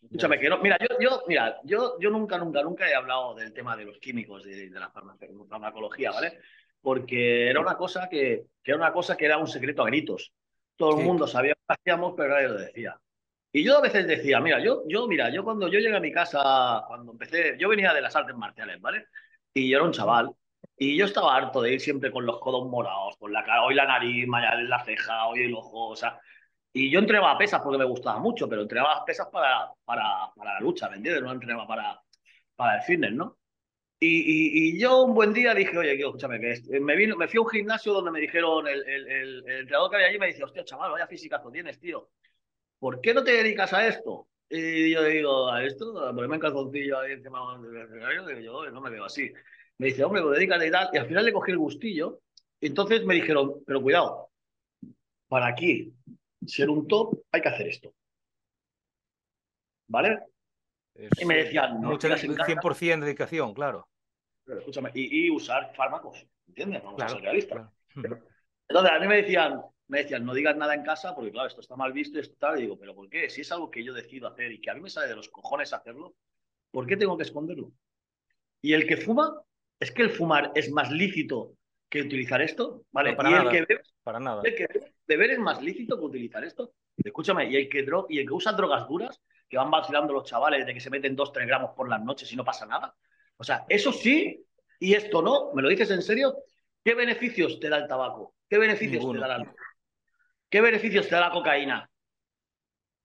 Speaker 2: Escúchame, que no, mira, yo, yo, mira, yo, yo nunca, nunca, nunca he hablado del tema de los químicos, de, de la farmacología, ¿vale? Porque era una cosa que, que, era una cosa que era un secreto a gritos. Todo el mundo sabía que hacíamos, pero nadie lo decía. Y yo a veces decía, mira, yo, yo, mira, yo cuando yo llegué a mi casa, cuando empecé, yo venía de las artes marciales, ¿vale? Y yo era un chaval. Y yo estaba harto de ir siempre con los codos morados, con la cara, hoy la nariz, mañana la ceja, hoy el ojo, o sea, y yo entrenaba pesas porque me gustaba mucho, pero entrenaba pesas para, para, para la lucha, ¿me entiendes? No entrenaba para, para el fitness, ¿no? Y, y, yo un buen día dije, oye, escúchame, que me, vino, me fui a un gimnasio donde me dijeron, el, el, el, entrenador que había allí me dice, hostia, chaval, vaya físicazo tienes, tío. ¿Por qué no te dedicas a esto? Y yo digo, ¿a esto? Ponerme en calzoncillo ahí encima del Digo yo, no me veo así. Me dice, hombre, pues dedícate y tal. Y al final le cogí el gustillo. Y entonces me dijeron, pero cuidado, para aquí ser un top, hay que hacer esto. ¿Vale?
Speaker 1: y me decían, no, 100% dedicación, claro.
Speaker 2: Pero escúchame, y, usar fármacos, ¿entiendes? Vamos a ser realistas. Entonces, a mí me decían, me decían, no digas nada en casa porque, claro, esto está mal visto y esto tal. Y digo, ¿pero por qué? Si es algo que yo decido hacer y que a mí me sale de los cojones hacerlo, ¿por qué tengo que esconderlo? Y el que fuma, es que el fumar es más lícito que utilizar esto, ¿vale?
Speaker 1: para
Speaker 2: y
Speaker 1: nada,
Speaker 2: el que
Speaker 1: para nada.
Speaker 2: El que beber es más lícito que utilizar esto. Escúchame, y el que, y el que usa drogas duras, que van vacilando los chavales de que se meten 2-3 gramos por las noches y no pasa nada. O sea, eso sí, y esto no, ¿me lo dices en serio? ¿Qué beneficios te da el tabaco? ¿Qué beneficios te da alcohol? ¿Qué beneficios te da la cocaína?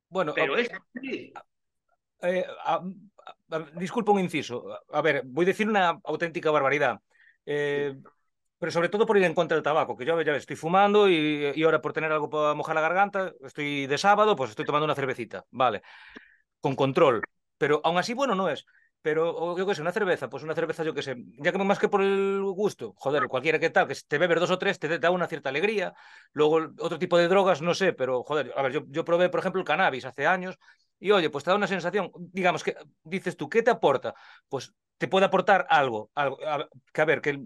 Speaker 1: Bueno,
Speaker 2: pero
Speaker 1: es eh, disculpa un inciso. A ver, voy a decir una auténtica barbaridad. Eh, pero sobre todo por ir en contra del tabaco, que yo ya estoy fumando y, y, ahora por tener algo para mojar la garganta, estoy de sábado, pues estoy tomando una cervecita, vale, con control. Pero aún así, bueno, no es. Pero yo qué sé, una cerveza, pues una cerveza, yo qué sé, ya que más que por el gusto, joder, cualquiera que tal, que te bebes dos o tres, te da una cierta alegría. Luego, otro tipo de drogas, no sé, pero joder, a ver, yo, yo probé, por ejemplo, el cannabis hace años y oye, pues te da una sensación, digamos que dices tú, ¿qué te aporta? Pues te puede aportar algo, algo que a ver, que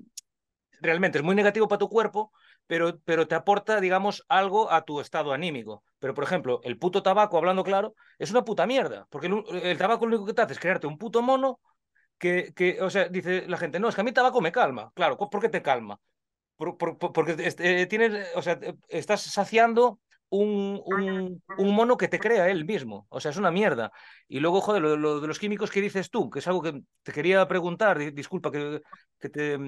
Speaker 1: realmente es muy negativo para tu cuerpo, pero, pero te aporta, digamos, algo a tu estado anímico. Pero, por ejemplo, el puto tabaco, hablando claro, es una puta mierda, porque el, tabaco lo único que te hace es crearte un puto mono que, que, o sea, dice la gente, no, es que a mí tabaco me calma. Claro, ¿por qué te calma? porque eh, tienes, o sea, estás saciando un, un, mono que te crea él mismo. O sea, es una mierda. Y luego, joder, lo, de los químicos que dices tú, que es algo que te quería preguntar, disculpa que, que,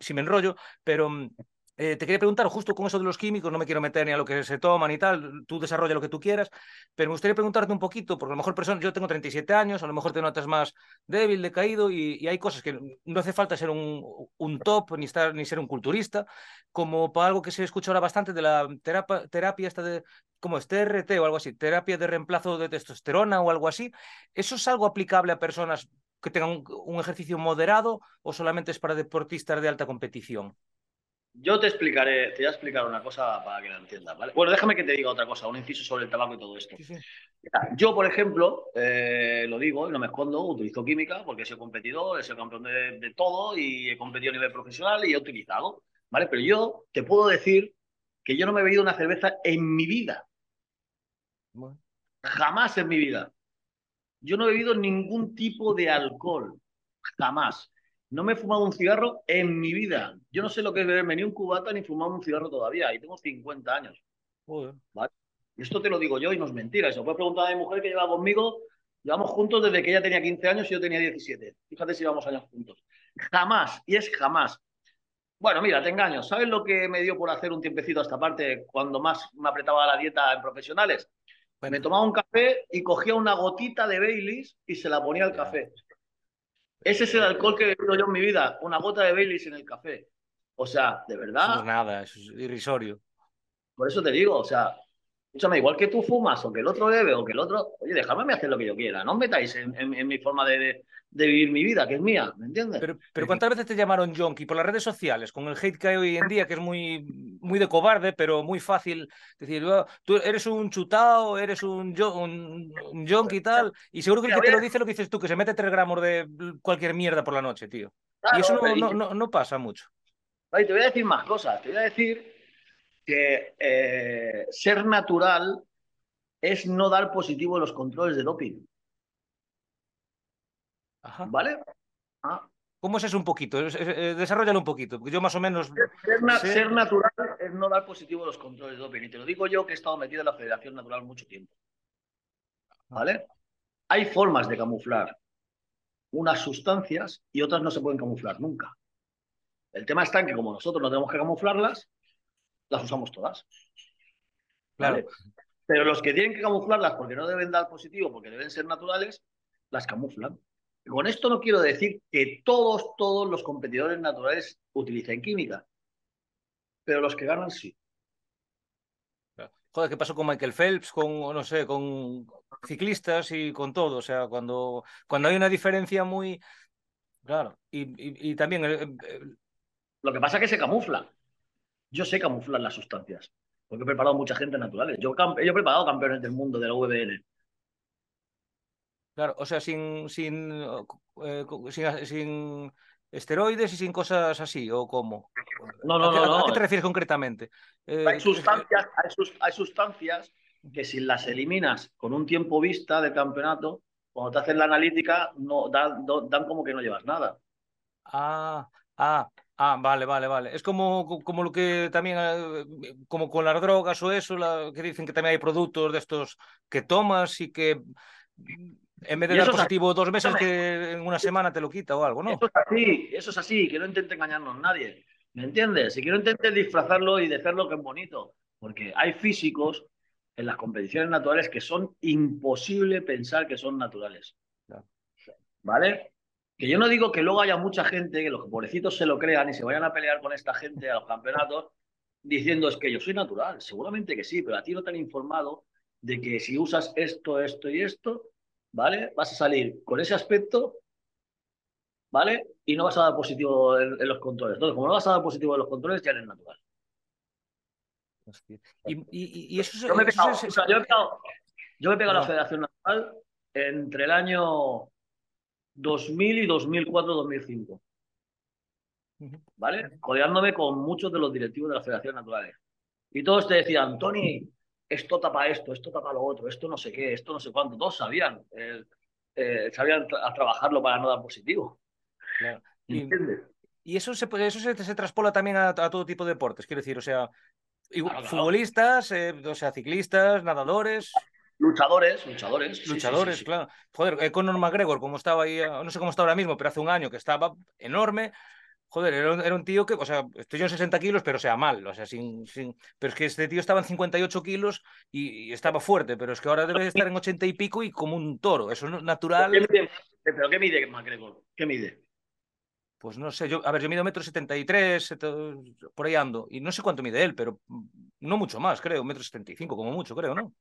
Speaker 1: si me enrollo, pero eh, te quería preguntar justo con eso de los químicos, no me quiero meter ni a lo que se toman y tal, tú desarrolla lo que tú quieras, pero me gustaría preguntarte un poquito, porque a lo mejor persona, yo tengo 37 años, a lo mejor te notas más débil, decaído, y, y hay cosas que no hace falta ser un, un, top ni, estar, ni ser un culturista, como para algo que se escucha ahora bastante de la terapia, terapia esta de, como es TRT o algo así, terapia de reemplazo de testosterona o algo así, ¿eso es algo aplicable a personas que tengan un, un ejercicio moderado o solamente es para deportistas de alta competición?
Speaker 2: Yo te explicaré, te voy a explicar una cosa para que la entiendas, ¿vale? Bueno, déjame que te diga otra cosa, un inciso sobre el tabaco y todo esto. Yo, por ejemplo, eh, lo digo y no me escondo, utilizo química porque he sido competidor, he sido campeón de, todo y he competido a nivel profesional y he utilizado, ¿vale? Pero yo te puedo decir que yo no me he bebido una cerveza en mi vida. Jamás en mi vida. Yo no he bebido ningún tipo de alcohol. Jamás. No me he fumado un cigarro en mi vida. Yo no sé lo que es beberme ni un cubata ni fumar un cigarro todavía. Y tengo 50 años. ¿Vale? Y esto te lo digo yo y no es mentira. Eso puedes preguntar a mi mujer que lleva conmigo. Llevamos juntos desde que ella tenía 15 años y yo tenía 17. Fíjate si llevamos años juntos. Jamás, y es jamás. Bueno, mira, te engaño. ¿Sabes lo que me dio por hacer un tiempecito a esta parte cuando más me apretaba la dieta en profesionales? Me tomaba un café y cogía una gotita de Baileys y se la ponía al café. Ese es el alcohol que he bebido yo en mi vida, una gota de Baileys en el café. O sea, de verdad.
Speaker 1: no es nada, es irrisorio.
Speaker 2: Por eso te digo, o sea, escúchame, igual que tú fumas o que el otro bebe o que el otro. Oye, déjame hacer lo que yo quiera, no os metáis en, mi forma de, de vivir mi vida, que es mía, ¿me entiendes?
Speaker 1: Pero, pero ¿cuántas veces te llamaron junkie por las redes sociales, con el hate que hay hoy en día, que es muy, muy de cobarde, pero muy fácil decir, oh, tú eres un chutao, eres un, un, un junkie y tal, y seguro que el que te lo dice lo que dices tú, que se mete tres gramos de cualquier mierda por la noche, tío. y eso no, no, no, pasa mucho.
Speaker 2: te voy a decir más cosas, te voy a decir que eh, ser natural es no dar positivo en los controles de doping. ¿Vale?
Speaker 1: Ah. ¿Cómo es eso un poquito? Eh, desarrollalo un poquito, porque yo más o menos...
Speaker 2: Ser, natural es no dar positivo a los controles de doping. Y te lo digo yo que he estado metido en la Federación Natural mucho tiempo. ¿Vale? Hay formas de camuflar unas sustancias y otras no se pueden camuflar nunca. El tema está en que como nosotros no tenemos que camuflarlas, las usamos todas.
Speaker 1: Claro.
Speaker 2: Pero los que tienen que camuflarlas porque no deben dar positivo, porque deben ser naturales, las camuflan. con esto no quiero decir que todos, todos los competidores naturales utilicen química, pero los que ganan sí.
Speaker 1: Joder, ¿qué pasó con Michael Phelps, con, no sé, con ciclistas y con todo? O sea, cuando, cuando hay una diferencia muy... Claro, y, también...
Speaker 2: Lo que pasa es que se camufla. Yo sé camuflar las sustancias, porque he preparado mucha gente naturales. Yo, yo he preparado campeones del mundo de la VBN.
Speaker 1: Claro, o sea, sin, sin, eh, sin esteroides y sin cosas así, ¿o cómo?
Speaker 2: No, no, no,
Speaker 1: ¿A qué te refieres concretamente?
Speaker 2: Eh, hay, sustancias, hay, sustancias que si las eliminas con un tiempo vista de campeonato, cuando te hacen la analítica, no, dan, dan como que no llevas nada.
Speaker 1: Ah, ah, ah, vale, vale, vale. Es como, como lo que también, eh, como con las drogas o eso, que dicen que también hay productos de estos que tomas y que en vez de dar positivo dos meses, que en una semana te lo quita o algo, ¿no?
Speaker 2: Eso es así, eso es así, que no intente engañarnos nadie. ¿Me entiendes? Si quiero intentar disfrazarlo y decirlo que es bonito, porque hay físicos en las competiciones naturales que son imposible pensar que son naturales. ¿Vale? Que yo no digo que luego haya mucha gente, que los pobrecitos se lo crean y se vayan a pelear con esta gente a los campeonatos diciendo es que yo soy natural. Seguramente que sí, pero a ti no te han informado de que si usas esto, esto y esto, ¿vale? Vas a salir con ese aspecto, ¿vale? Y no vas a dar positivo en, los controles. Entonces, como no vas a dar positivo en los controles, ya eres natural.
Speaker 1: Y, eso,
Speaker 2: yo me he pegado, yo he pegado, a la Federación Natural entre el año 2000 y 2004-2005. ¿Vale? Codeándome con muchos de los directivos de la Federación Naturales. Y todos te decían, Tony, esto tapa esto, esto tapa lo otro, esto no sé qué, esto no sé cuánto. Todos sabían, eh, eh, sabían a trabajarlo para no dar positivo.
Speaker 1: Y, eso, se, eso se, se traspola también a, todo tipo de deportes, quiero decir, o sea, futbolistas, eh, o sea, ciclistas, nadadores.
Speaker 2: Luchadores, luchadores.
Speaker 1: Luchadores, claro. Joder, Conor McGregor, como estaba ahí, no sé cómo está ahora mismo, pero hace un año que estaba enorme, Joder, era un, tío que, o sea, estoy yo en 60 kilos, pero sea mal, o sea, sin, sin... Pero es que este tío estaba en 58 kilos y, estaba fuerte, pero es que ahora debe estar en 80 y pico y como un toro, eso es natural.
Speaker 2: ¿Pero qué mide McGregor? ¿Qué mide?
Speaker 1: Pues no sé, yo, a ver, yo mido metro 73, por ahí ando, y no sé cuánto mide él, pero no mucho más, creo, metro 75 como mucho, creo, ¿no?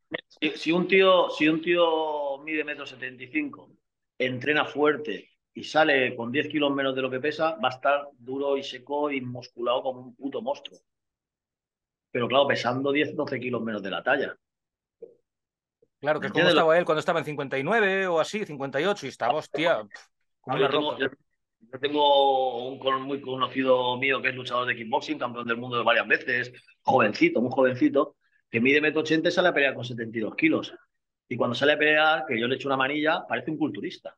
Speaker 2: Si, un tío, si un tío mide metro 75, entrena fuerte y sale con 10 kilos menos de lo que pesa, va a estar duro y seco y musculado como un puto monstruo. Pero claro, pesando 10, 12 kilos menos de la talla.
Speaker 1: Claro, que es como estaba él cuando estaba en 59 o así, 58, y estaba, hostia, como una
Speaker 2: roca. Yo, tengo un muy conocido mío que es luchador de kickboxing, campeón del mundo varias veces, jovencito, muy jovencito, que mide metro 80 y sale a pelear con 72 kilos. Y cuando sale a pelear, que yo le echo una manilla, parece un culturista.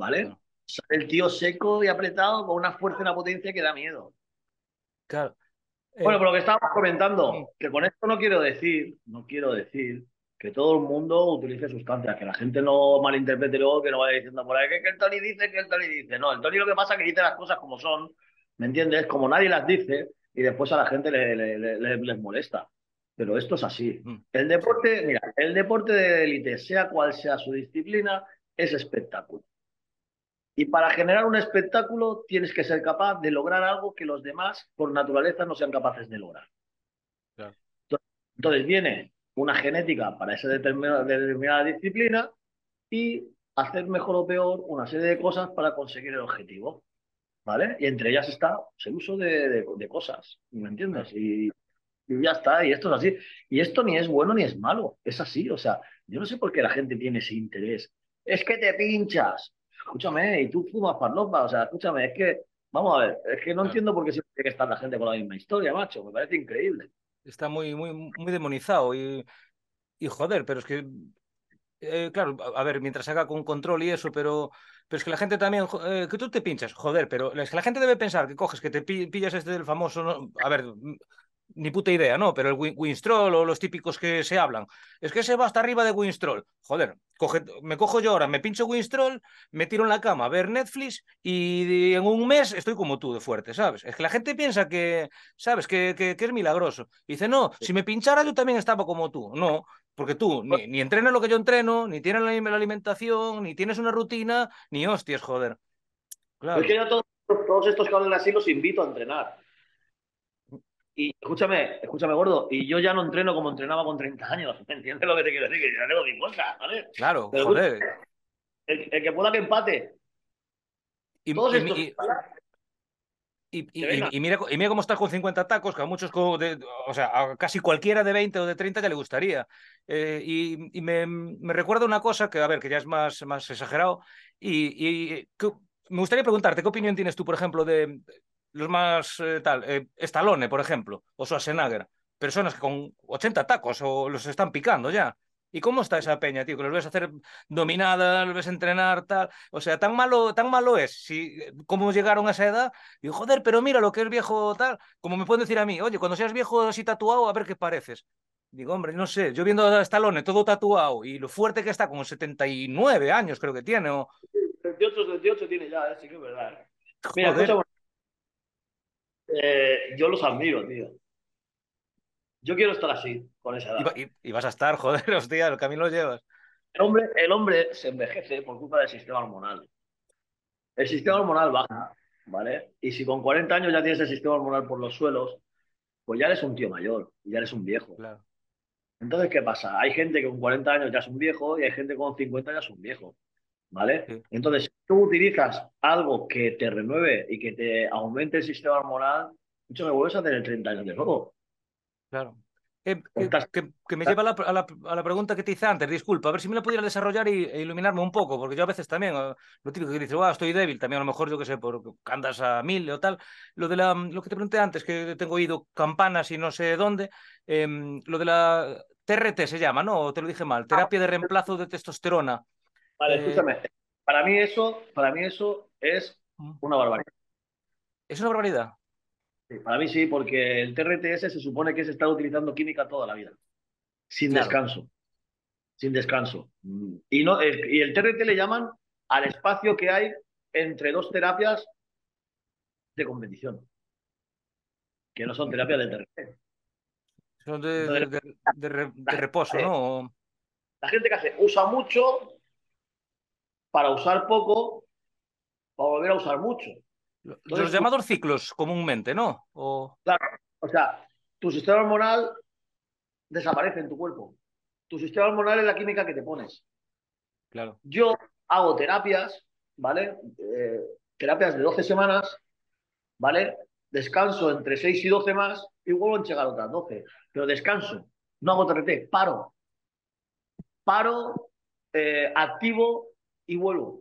Speaker 2: ¿vale? Sale el tío seco y apretado con una fuerza y una potencia que da miedo.
Speaker 1: Claro.
Speaker 2: Bueno, por lo que estábamos comentando, que con esto no quiero decir, no quiero decir que todo el mundo utilice sustancias, que la gente no malinterprete luego, que no vaya diciendo por ahí que, el Tony dice, que el Tony dice. No, el Tony lo que pasa es que dice las cosas como son, ¿me entiendes? Como nadie las dice y después a la gente les molesta. Pero esto es así. Mm. El deporte, mira, el deporte de élite, sea cual sea su disciplina, es espectáculo. Y para generar un espectáculo tienes que ser capaz de lograr algo que los demás por naturaleza no sean capaces de lograr. Entonces viene una genética para esa determinada, disciplina y hacer mejor o peor una serie de cosas para conseguir el objetivo. ¿Vale? Y entre ellas está pues, el uso de, cosas, ¿me entiendes? Y, y, ya está, y esto es así. Y esto ni es bueno ni es malo, es así. O sea, yo no sé por qué la gente tiene ese interés. Es que te pinchas escúchame, y tú fumas farlopa, o sea, escúchame, es que, vamos a ver, es que no entiendo por qué siempre tiene que estar la gente con la misma historia, macho, me parece increíble.
Speaker 1: Está muy, muy, muy demonizado y, y joder, pero es que eh, claro, a ver, mientras haga con control y eso, pero, pero es que la gente también, eh, que tú te pinchas, joder, pero es que la gente debe pensar que coges, que te pillas este del famoso, a ver, ni puta idea, ¿no? Pero el Winstrol o los típicos que se hablan, es que se va hasta arriba de Winstrol. Joder, coge, me cojo yo ahora, me pincho Winstrol, me tiro en la cama a ver Netflix y en un mes estoy como tú de fuerte, ¿sabes? Es que la gente piensa que, ¿sabes? Que, que, es milagroso. dice, no, si me pinchara yo también estaba como tú. No, porque tú ni, ni entrenas lo que yo entreno, ni tienes la, alimentación, ni tienes una rutina, ni hostias, joder.
Speaker 2: Claro. Es que yo todos, todos estos que hablan así los invito a entrenar. Y escúchame, escúchame, gordo, y yo ya no entreno como entrenaba con 30 años. ¿Me entiendes lo que te quiero decir? Que ya tengo mi cosa, ¿vale?
Speaker 1: Claro, joder.
Speaker 2: El, que pueda que empate.
Speaker 1: Y, y, mira, y mira cómo estás con 50 tacos, que a muchos, de, o sea, a casi cualquiera de 20 o de 30 ya le gustaría. Eh, y, me, me, recuerda una cosa que, a ver, que ya es más, más exagerado. Y, me gustaría preguntarte, ¿qué opinión tienes tú, por ejemplo, de, los más eh, tal, eh, Stallone, por ejemplo, o Schwarzenegger, personas que con 80 tacos o los están picando ya. ¿Y cómo está esa peña, tío? Que los ves hacer dominadas, los ves entrenar, tal. O sea, tan malo, tan malo es. Si, ¿Cómo llegaron a esa edad? Digo, joder, pero mira lo que es viejo, tal. Como me pueden decir a mí, oye, cuando seas viejo así tatuado, a ver qué pareces. Digo, hombre, no sé, yo viendo a Stallone todo tatuado y lo fuerte que está, como 79 años creo que tiene. O...
Speaker 2: 28, 28 tiene ya, ¿eh? sí que es verdad. ¿eh? Mira, eh, yo los admiro, tío. Yo quiero estar así, con esa edad.
Speaker 1: Y, vas a estar, joder, hostia, el camino lo llevas.
Speaker 2: El hombre, el hombre se envejece por culpa del sistema hormonal. El sistema hormonal baja, ¿vale? Y si con 40 años ya tienes el sistema hormonal por los suelos, pues ya eres un tío mayor, ya eres un viejo.
Speaker 1: Claro.
Speaker 2: Entonces, ¿qué pasa? Hay gente que con 40 años ya es un viejo y hay gente que con 50 ya es un viejo. ¿Vale? Entonces, si tú utilizas algo que te renueve y que te aumente el sistema hormonal, mucho me vuelves a tener 30 años de nuevo.
Speaker 1: Claro. Eh, que, me lleva a la, a, la, pregunta que te hice antes, disculpa, a ver si me la pudiera desarrollar y, e iluminarme un poco, porque yo a veces también, lo típico que dices, wow, estoy débil, también a lo mejor yo que sé, porque andas a mil o tal, lo de la, lo que te pregunté antes, que tengo oído campanas y no sé dónde, em, lo de la TRT se llama, ¿no? te lo dije mal, terapia de reemplazo de testosterona.
Speaker 2: Vale, eh, escúchame. Para mí eso, para mí eso es mm. una barbaridad.
Speaker 1: ¿Es una barbaridad?
Speaker 2: Sí, para mí sí, porque el TRTS se supone que se está utilizando química toda la vida, sin descanso, sin descanso. Mm. Y, no, y el TRT le llaman al espacio que hay entre dos terapias de competición, que no son terapias de TRT.
Speaker 1: Son de, de reposo, ¿no?
Speaker 2: La gente que hace usa mucho para usar poco, para volver a usar mucho.
Speaker 1: los llamados ciclos comúnmente, ¿no?
Speaker 2: O... Claro, o sea, tu sistema hormonal desaparece en tu cuerpo. Tu sistema hormonal es la química que te pones.
Speaker 1: Claro.
Speaker 2: Yo hago terapias, ¿vale? Eh, terapias de 12 semanas, ¿vale? Descanso entre 6 y 12 más y vuelvo a llegar otras 12. Pero descanso, no hago TRT, paro. Paro, eh, activo y vuelvo.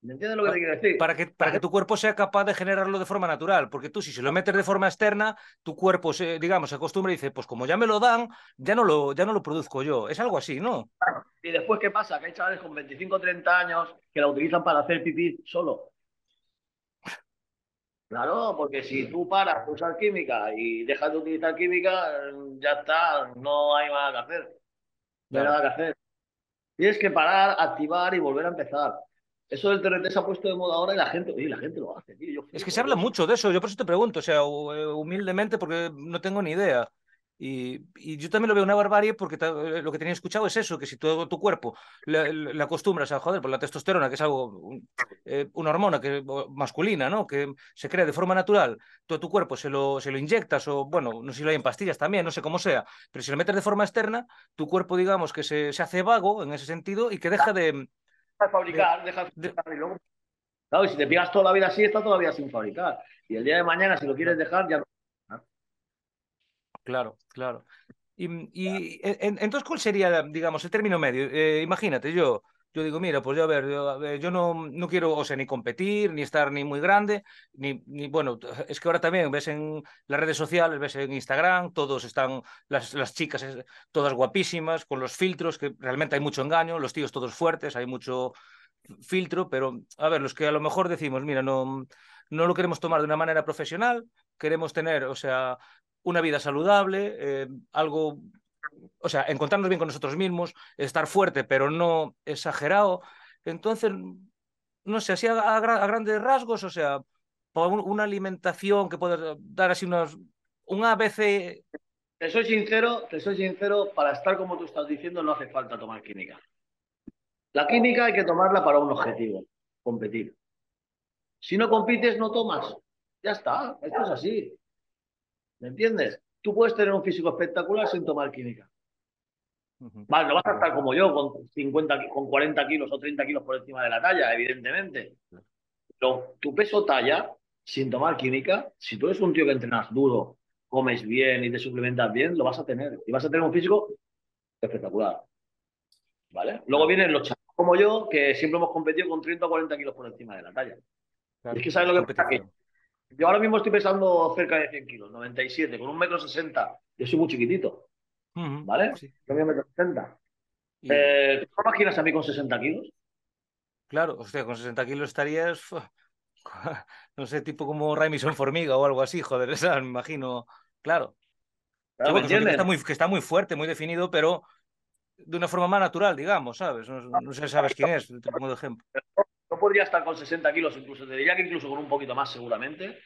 Speaker 2: ¿Me entiendes lo que te quiero decir?
Speaker 1: Para que, para que tu cuerpo sea capaz de generarlo de forma natural, porque tú si se lo metes de forma externa, tu cuerpo, se, digamos, se acostumbra y dice, pues como ya me lo dan, ya no lo, ya no lo produzco yo. Es algo así, ¿no?
Speaker 2: Y después, ¿qué pasa? Que hay chavales con 25 o 30 años que la utilizan para hacer pipí solo. Claro, porque si tú paras de usar química y dejas de utilizar química, ya está, no hay más que hacer. No hay nada que hacer. Tienes que parar, activar y volver a empezar. Eso del TRT se ha puesto de moda ahora y la gente, la gente lo hace,
Speaker 1: es que se habla mucho de eso, yo por eso te pregunto, o sea, humildemente porque no tengo ni idea. Y, yo también lo veo una barbarie porque eh, lo que tenía escuchado es eso, que si todo tu cuerpo le, acostumbras a, joder, por la testosterona, que es algo, eh, una hormona que, masculina, ¿no? Que se crea de forma natural, todo tu cuerpo se lo, se lo inyectas o, bueno, no sé si lo hay en pastillas también, no sé cómo sea, pero si lo metes de forma externa, tu cuerpo, digamos, que se, se hace vago en ese sentido y que deja de...
Speaker 2: Deja fabricar, de, deja de fabricar y luego... Claro, y si te pegas toda la vida así, está todavía sin fabricar. Y el día de mañana, si lo quieres dejar, ya no
Speaker 1: Claro, claro. Y, y entonces, ¿cuál sería, digamos, el término medio? Eh, imagínate, yo, yo yo digo, mira, pues yo a ver, yo, no, no quiero, o sea, ni competir, ni estar ni muy grande, ni, ni, bueno, es que ahora también ves en las redes sociales, ves en Instagram, todos están, las, las chicas todas guapísimas, con los filtros, que realmente hay mucho engaño, los tíos todos fuertes, hay mucho filtro, pero a ver, los que a lo mejor decimos, mira, no, no lo queremos tomar de una manera profesional, queremos tener, o sea, una vida saludable, eh, algo o sea, encontrarnos bien con nosotros mismos, estar fuerte, pero no exagerado. Entonces, no sé, así a, grandes rasgos, o sea, una alimentación que pueda dar así unos, un ABC.
Speaker 2: Te soy sincero, te soy sincero, para estar como tú estás diciendo no hace falta tomar química. La química hay que tomarla para un objetivo, competir. Si no compites, no tomas. Ya está, esto es así. ¿Me entiendes? Tú puedes tener un físico espectacular sin tomar química. Vale, no vas a estar como yo, con 50, con 40 kilos o 30 kilos por encima de la talla, evidentemente. Pero tu peso talla, sin tomar química, si tú eres un tío que entrenas duro, comes bien y te suplementas bien, lo vas a tener. Y vas a tener un físico espectacular. ¿Vale? Luego vienen los chavos como yo, que siempre hemos competido con 30 o 40 kilos por encima de la talla. es que sabes lo que pasa yo ahora mismo estoy pesando cerca de 100 kilos, 97, con un metro 60. Yo soy muy chiquitito. ¿Vale? Sí. Yo un metro 60. Eh, ¿Tú imaginas a mí con 60 kilos?
Speaker 1: Claro, o sea, con 60 kilos estarías, no sé, tipo como Raimison Formiga o algo así, joder, esa me imagino, claro. claro que, está muy, que está muy fuerte, muy definido, pero de una forma más natural, digamos, ¿sabes? No, no sé sabes quién es, te pongo de ejemplo
Speaker 2: podría estar con 60 kilos, incluso te diría que incluso con un poquito más seguramente,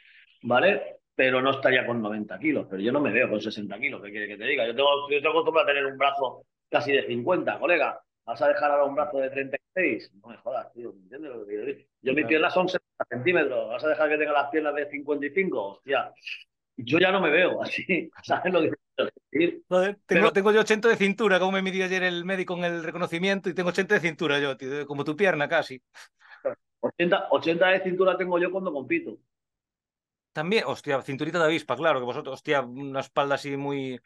Speaker 2: ¿vale? Pero no estaría con 90 kilos, pero yo no me veo con 60 kilos, ¿qué quiere que te diga? Yo tengo, yo tengo costumbre a tener un brazo casi de 50, colega. ¿Vas a dejar ahora un brazo de 36? No me jodas, tío, ¿me entiendes lo que quiero decir? Yo mis piernas son 60 centímetros, ¿vas a dejar que tenga las piernas de 55? Hostia, yo ya no me veo así, ¿sabes lo que
Speaker 1: tengo, pero... tengo yo 80 de cintura, como me midió ayer el médico en el reconocimiento, y tengo 80 de cintura yo, tío, como tu pierna casi.
Speaker 2: 80, 80 de cintura tengo yo cuando compito.
Speaker 1: También, hostia, cinturita de avispa, claro, que vosotros, hostia, una espalda así muy.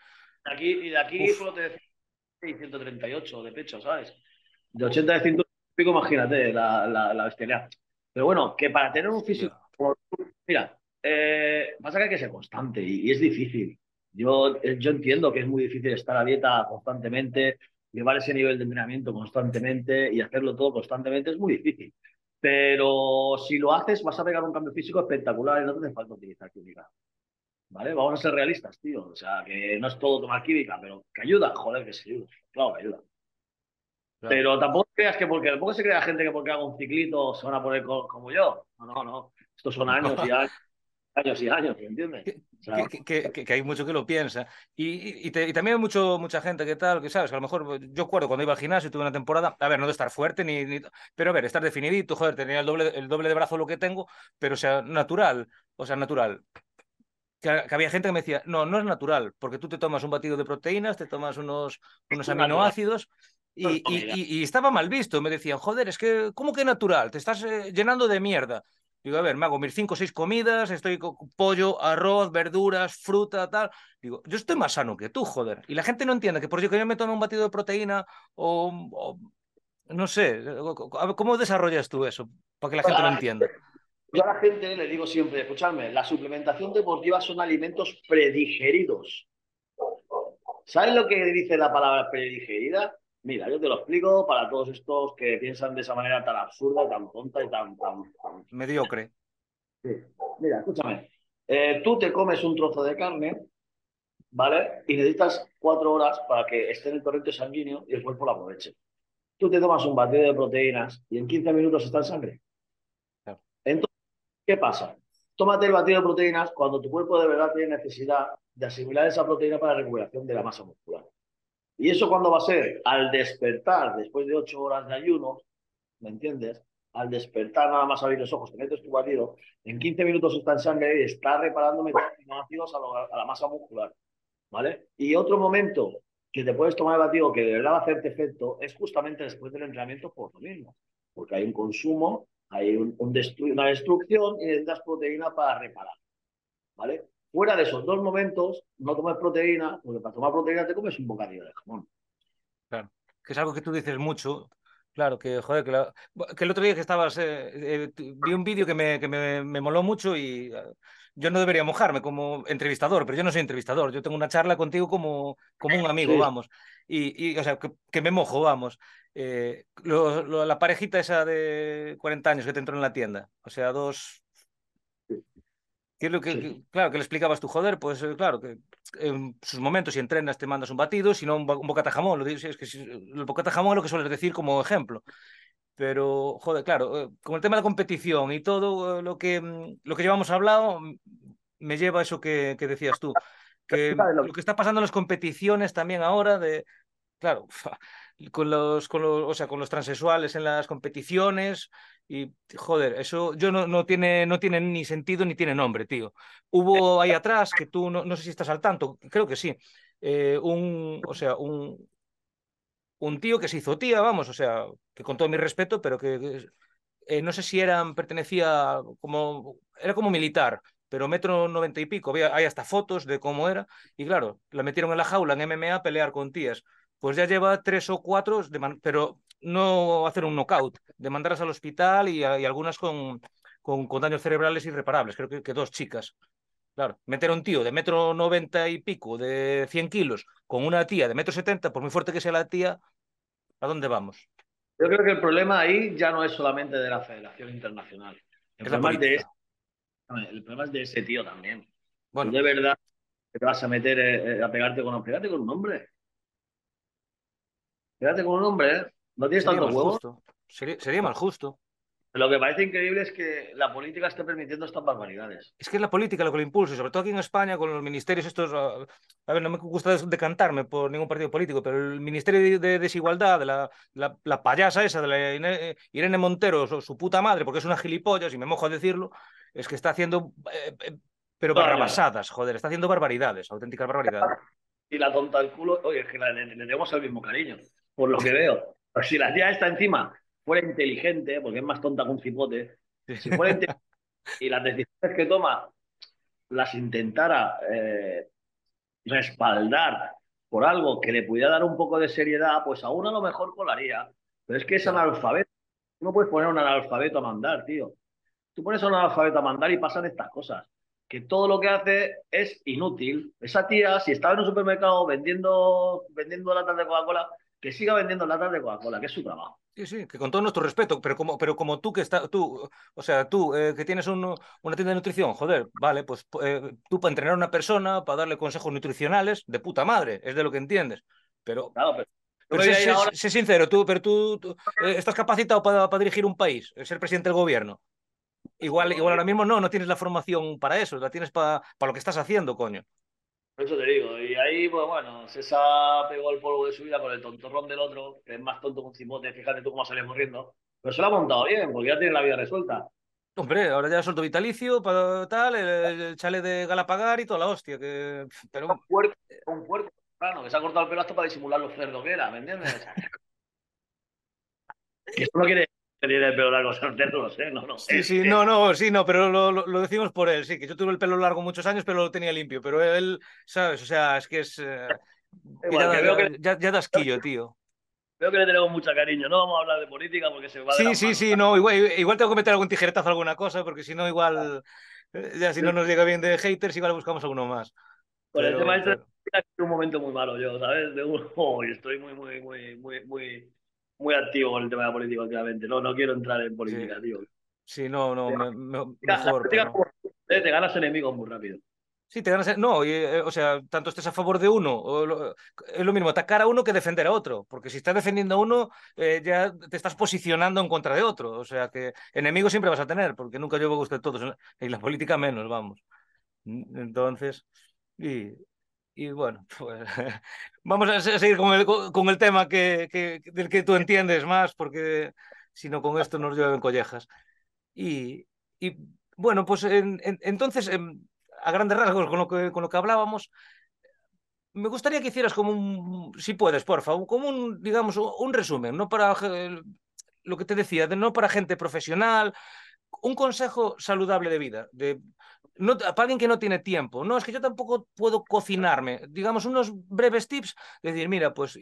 Speaker 2: Aquí, y de aquí solo te decía 138 de pecho, ¿sabes? De 80 de cintura, imagínate la, la, la bestialidad. Pero bueno, que para tener un físico. Mira, eh, pasa que hay que ser constante y, es difícil. Yo, eh, yo entiendo que es muy difícil estar a dieta constantemente, llevar ese nivel de entrenamiento constantemente y hacerlo todo constantemente es muy difícil. Pero si lo haces, vas a pegar un cambio físico espectacular y no te hace falta utilizar química. ¿Vale? Vamos a ser realistas, tío. O sea, que no es todo tomar química, pero que ayuda, joder, que se ayuda. Claro que ayuda. Pero tampoco creas que porque tampoco se crea gente que porque haga un ciclito se van a poner como yo. No, no, no. Estos son años y años años y años, ¿me entiendes?
Speaker 1: Que, que, que, hay mucho que lo piensa. Y, y, también hay mucho, mucha gente que tal, que sabes, a lo mejor yo acuerdo cuando iba al gimnasio, tuve una temporada, a ver, no de estar fuerte, ni, ni pero a ver, estar definidito, joder, tenía el doble, el doble de brazo lo que tengo, pero o sea, natural, o sea, natural. Que, había gente que me decía, no, no es natural, porque tú te tomas un batido de proteínas, te tomas unos, unos aminoácidos. Y, y, y, estaba mal visto, me decían, joder, es que, ¿cómo que natural? Te estás eh, llenando de mierda. Digo, a ver, me hago mis cinco o seis comidas, estoy con pollo, arroz, verduras, fruta, tal. Digo, yo estoy más sano que tú, joder. Y la gente no entiende que por eso que yo me tome un batido de proteína o, no sé, ¿cómo desarrollas tú eso? Para que la gente lo entienda.
Speaker 2: Yo a la gente le digo siempre, escuchadme, la suplementación deportiva son alimentos predigeridos. ¿Sabes lo que dice la palabra predigerida? Mira, yo te lo explico para todos estos que piensan de esa manera tan absurda, tan tonta y tan... tan,
Speaker 1: Mediocre.
Speaker 2: Sí. Mira, escúchame. Eh, tú te comes un trozo de carne, ¿vale? Y necesitas cuatro horas para que esté en el torrente sanguíneo y el cuerpo lo aproveche. Tú te tomas un batido de proteínas y en 15 minutos está en sangre. Entonces, ¿qué pasa? Tómate el batido de proteínas cuando tu cuerpo de verdad tiene necesidad de asimilar esa proteína para la recuperación de la masa muscular. ¿Y eso cuándo va a ser? Al despertar, después de ocho horas de ayuno, ¿me entiendes? Al despertar, nada más abrir los ojos, te metes tu batido, en 15 minutos está en sangre y está reparando aminoácidos a, a la masa muscular, ¿vale? Y otro momento que te puedes tomar el batido que de verdad hacerte efecto es justamente después del entrenamiento por lo mismo, porque hay un consumo, hay un, una destrucción y necesitas proteína para reparar, ¿vale? Fuera de esos dos momentos, no tomes proteína, porque para tomar proteína te comes un bocadillo de jamón.
Speaker 1: Claro, que es algo que tú dices mucho, Claro, que joder, que, el otro día que estabas, eh, eh, vi un vídeo que, me, que me, me, moló mucho y eh, yo no debería mojarme como entrevistador, pero yo no soy entrevistador, yo tengo una charla contigo como, como un amigo, vamos. Y, y, o sea, que, me mojo, vamos. la parejita esa de 40 años que te entró en la tienda, o sea, dos... ¿Qué lo que, claro, que le explicabas tú, joder, pues claro, que en sus momentos, si entrenas, te mandas un batido, si no, un, bocata jamón. Lo digo, es que el bocata jamón es lo que sueles decir como ejemplo. Pero, joder, claro, eh, con el tema de la competición y todo eh, lo que, mm, lo que llevamos hablado, mm, me lleva a eso que, que decías tú. Que lo que está pasando en las competiciones también ahora, de, claro, con los, con los, o sea, con los transexuales en las competiciones, y, joder, eso yo no, no, tiene, no tiene ni sentido ni tiene nombre, tío. Hubo ahí atrás, que tú no, no sé si estás al tanto, creo que sí, eh, un, o sea, un, un tío que se hizo tía, vamos, o sea, que con todo mi respeto, pero que eh, no sé si eran, pertenecía como, era como militar, pero metro noventa y pico, había, hay hasta fotos de cómo era, y claro, la metieron en la jaula en MMA a pelear con tías. Pues ya lleva tres o cuatro, de pero no hacer un knockout, de mandarlas al hospital y, algunas con, con, con, daños cerebrales irreparables, creo que, que, dos chicas. Claro, meter a un tío de metro noventa y pico, de 100 kilos, con una tía de metro setenta, por muy fuerte que sea la tía, ¿a dónde vamos?
Speaker 2: Yo creo que el problema ahí ya no es solamente de la Federación Internacional. El, problema es, de ese, el problema es de ese tío también. Bueno. de verdad te vas a meter eh, eh, a pegarte con, pegarte con un hombre. Pégate con un hombre, ¿eh? No tienes tanto
Speaker 1: huevo. Sería, sería mal justo.
Speaker 2: Lo que parece increíble es que la política esté permitiendo estas barbaridades.
Speaker 1: Es que es la política lo que lo impulsa, sobre todo aquí en España, con los ministerios estos. A ver, no me gusta decantarme por ningún partido político, pero el Ministerio de Desigualdad, de la, la, payasa esa, de la Irene Montero, su, puta madre, porque es una gilipollas, y me mojo a decirlo, es que está haciendo. Eh, eh, pero barrabasadas, joder, está haciendo barbaridades, auténticas barbaridades.
Speaker 2: Y la tonta al culo, oye, es que le, le tenemos el mismo cariño, por lo que veo. Si la tía está encima fuera inteligente, porque es más tonta que un cipote, si fuera inteligente y las decisiones que toma las intentara eh, respaldar por algo que le pudiera dar un poco de seriedad, pues aún a lo mejor colaría. Pero es que es analfabeto. no puedes poner un analfabeto a mandar, tío. Tú pones a un analfabeto a mandar y pasan estas cosas. Que todo lo que hace es inútil. Esa tía, si estaba en un supermercado vendiendo, vendiendo latas de Coca-Cola, que siga vendiendo latas de Coca-Cola, que es su trabajo.
Speaker 1: Sí, sí, que con todo nuestro respeto, pero como, pero como tú que está, tú, o sea, tú eh, que tienes una tienda de nutrición, joder, vale, pues eh, tú para entrenar a una persona, para darle consejos nutricionales, de puta madre, es de lo que entiendes. Pero,
Speaker 2: claro,
Speaker 1: pero, sé, sincero, tú, pero tú, eh, estás capacitado para, para, dirigir un país, ser presidente del gobierno. Igual, igual ahora mismo no, no tienes la formación para eso, la tienes para, para lo que estás haciendo, coño.
Speaker 2: Por eso te digo, y ahí, pues bueno, César pegó el polvo de su vida con el tontorrón del otro, que es más tonto que un cimote, fíjate tú cómo sale corriendo. Pero se lo ha montado bien, porque ya tiene la vida resuelta.
Speaker 1: Hombre, ahora ya suelto vitalicio, para tal, el, chale de Galapagar y toda la hostia. Que... Pero...
Speaker 2: Un puerco, un puerco, claro, que se ha cortado el pelo hasta para disimular los cerdos que era, ¿me entiendes? que eso no quiere tiene el pelo largo cerdos, ¿eh? No, no.
Speaker 1: Sí, sí, no, no, sí, no, pero lo, lo, decimos por él, sí, que yo tuve el pelo largo muchos años, pero lo tenía limpio. Pero él, ¿sabes? O sea, es que es. Eh, ya, ya, das quillo, tío.
Speaker 2: Veo que le tenemos mucho cariño. No vamos a hablar de política porque se va
Speaker 1: Sí, sí, sí, no, igual, igual tengo que meter algún tijeretazo alguna cosa, porque si no, igual. Eh, ya si no nos llega bien de haters, igual buscamos alguno más.
Speaker 2: Por el tema de un momento muy malo yo, ¿sabes? De un... oh, estoy muy, muy, muy, muy, muy muy activo con el tema de la política últimamente. No, no quiero entrar en política, tío.
Speaker 1: Sí, no, no, mejor.
Speaker 2: Eh, te ganas enemigos muy rápido.
Speaker 1: Sí, te ganas. No, eh, o sea, tanto estés a favor de uno, o es lo mismo atacar a uno que defender a otro, porque si estás defendiendo a uno, eh, ya te estás posicionando en contra de otro. O sea, que enemigos siempre vas a tener, porque nunca yo me gusta de todos, y la política menos, vamos. Entonces, y, y bueno, pues vamos a seguir con el, con el tema que, que, del que tú entiendes más, porque si no con esto nos llueven collejas. Y, y bueno, pues entonces, a grandes rasgos, con lo, que, con lo que hablábamos, me gustaría que hicieras como un, si puedes, por favor, como un, digamos, un resumen, no para lo que te decía, de, no para gente profesional, un consejo saludable de vida, de no, para alguien que no tiene tiempo, no, es que yo tampoco puedo cocinarme, digamos, unos breves tips, decir, mira, pues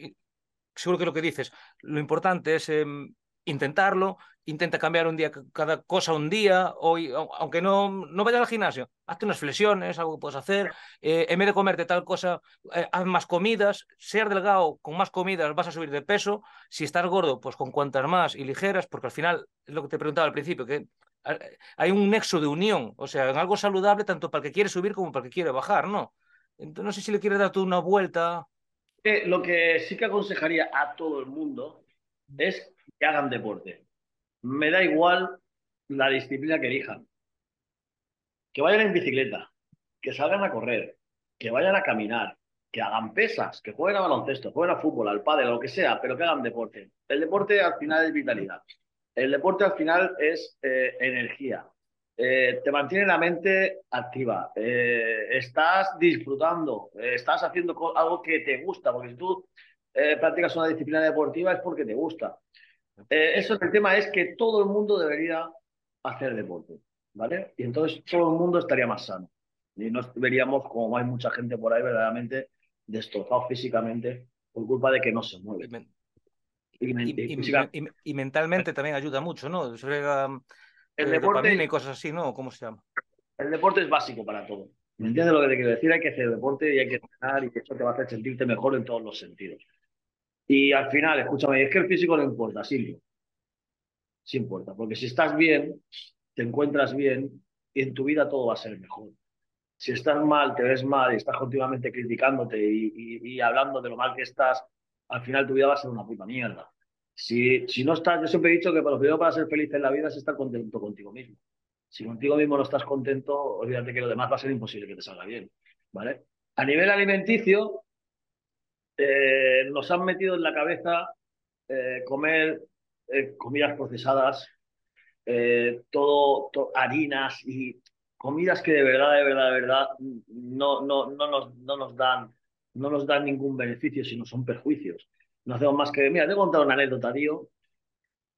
Speaker 1: seguro que lo que dices, lo importante es em, intentarlo, intenta cambiar un día cada cosa un día, hoy, aunque no, no vayas al gimnasio, hazte unas flexiones, algo que puedes hacer, eh, en vez de comerte tal cosa, eh, haz más comidas, ser delgado con más comidas vas a subir de peso, si estás gordo, pues con cuantas más y ligeras, porque al final es lo que te preguntaba al principio, que hay un nexo de unión, o sea, en algo saludable tanto para el que quiere subir como para el que quiere bajar, ¿no? Entonces no sé si le quieres dar tú una vuelta.
Speaker 2: lo que sí que aconsejaría a todo el mundo es que hagan deporte. Me da igual la disciplina que elijan. Que vayan en bicicleta, que salgan a correr, que vayan a caminar, que hagan pesas, que jueguen a baloncesto, jueguen a fútbol, al pádel, lo que sea, pero que hagan deporte. El deporte al final es vitalidad. El deporte al final es eh, energía. Eh, te mantiene la mente activa. Eh, estás disfrutando, estás haciendo algo que te gusta, porque si tú practicas una disciplina deportiva es porque te gusta. eso el tema es que todo el mundo debería hacer deporte, ¿vale? Y entonces todo el mundo estaría más sano. Y no veríamos como hay mucha gente por ahí verdaderamente destrozado físicamente por culpa de que no se mueve.
Speaker 1: Y, mentalmente también ayuda mucho, ¿no? el
Speaker 2: eh, deporte
Speaker 1: y cosas así, ¿no? ¿Cómo se llama?
Speaker 2: El deporte es básico para todo. ¿Me entiendes lo que te quiero decir? Hay que hacer deporte y hay que entrenar y eso te va a hacer sentirte mejor en todos los sentidos. Y al final, escúchame, es que el físico no importa, sí. Sí importa, porque si estás bien, te encuentras bien y en tu vida todo va a ser mejor. Si estás mal, te ves mal y estás continuamente criticándote y hablando de lo mal que estás, al final tu vida va a ser una puta mierda. Si, si no estás, yo siempre he dicho que lo primero para ser feliz en la vida es estar contento contigo mismo. Si contigo mismo no estás contento, olvídate que lo demás va a ser imposible que te salga bien. ¿vale? A nivel alimenticio, eh, nos han metido en la cabeza eh, comer eh, comidas procesadas, todo, harinas y comidas que de verdad, de verdad, de verdad no, no, no, nos, no nos dan no nos dan ningún beneficio, sino son perjuicios. No hacemos más que... Mira, te he contado una anécdota, tío.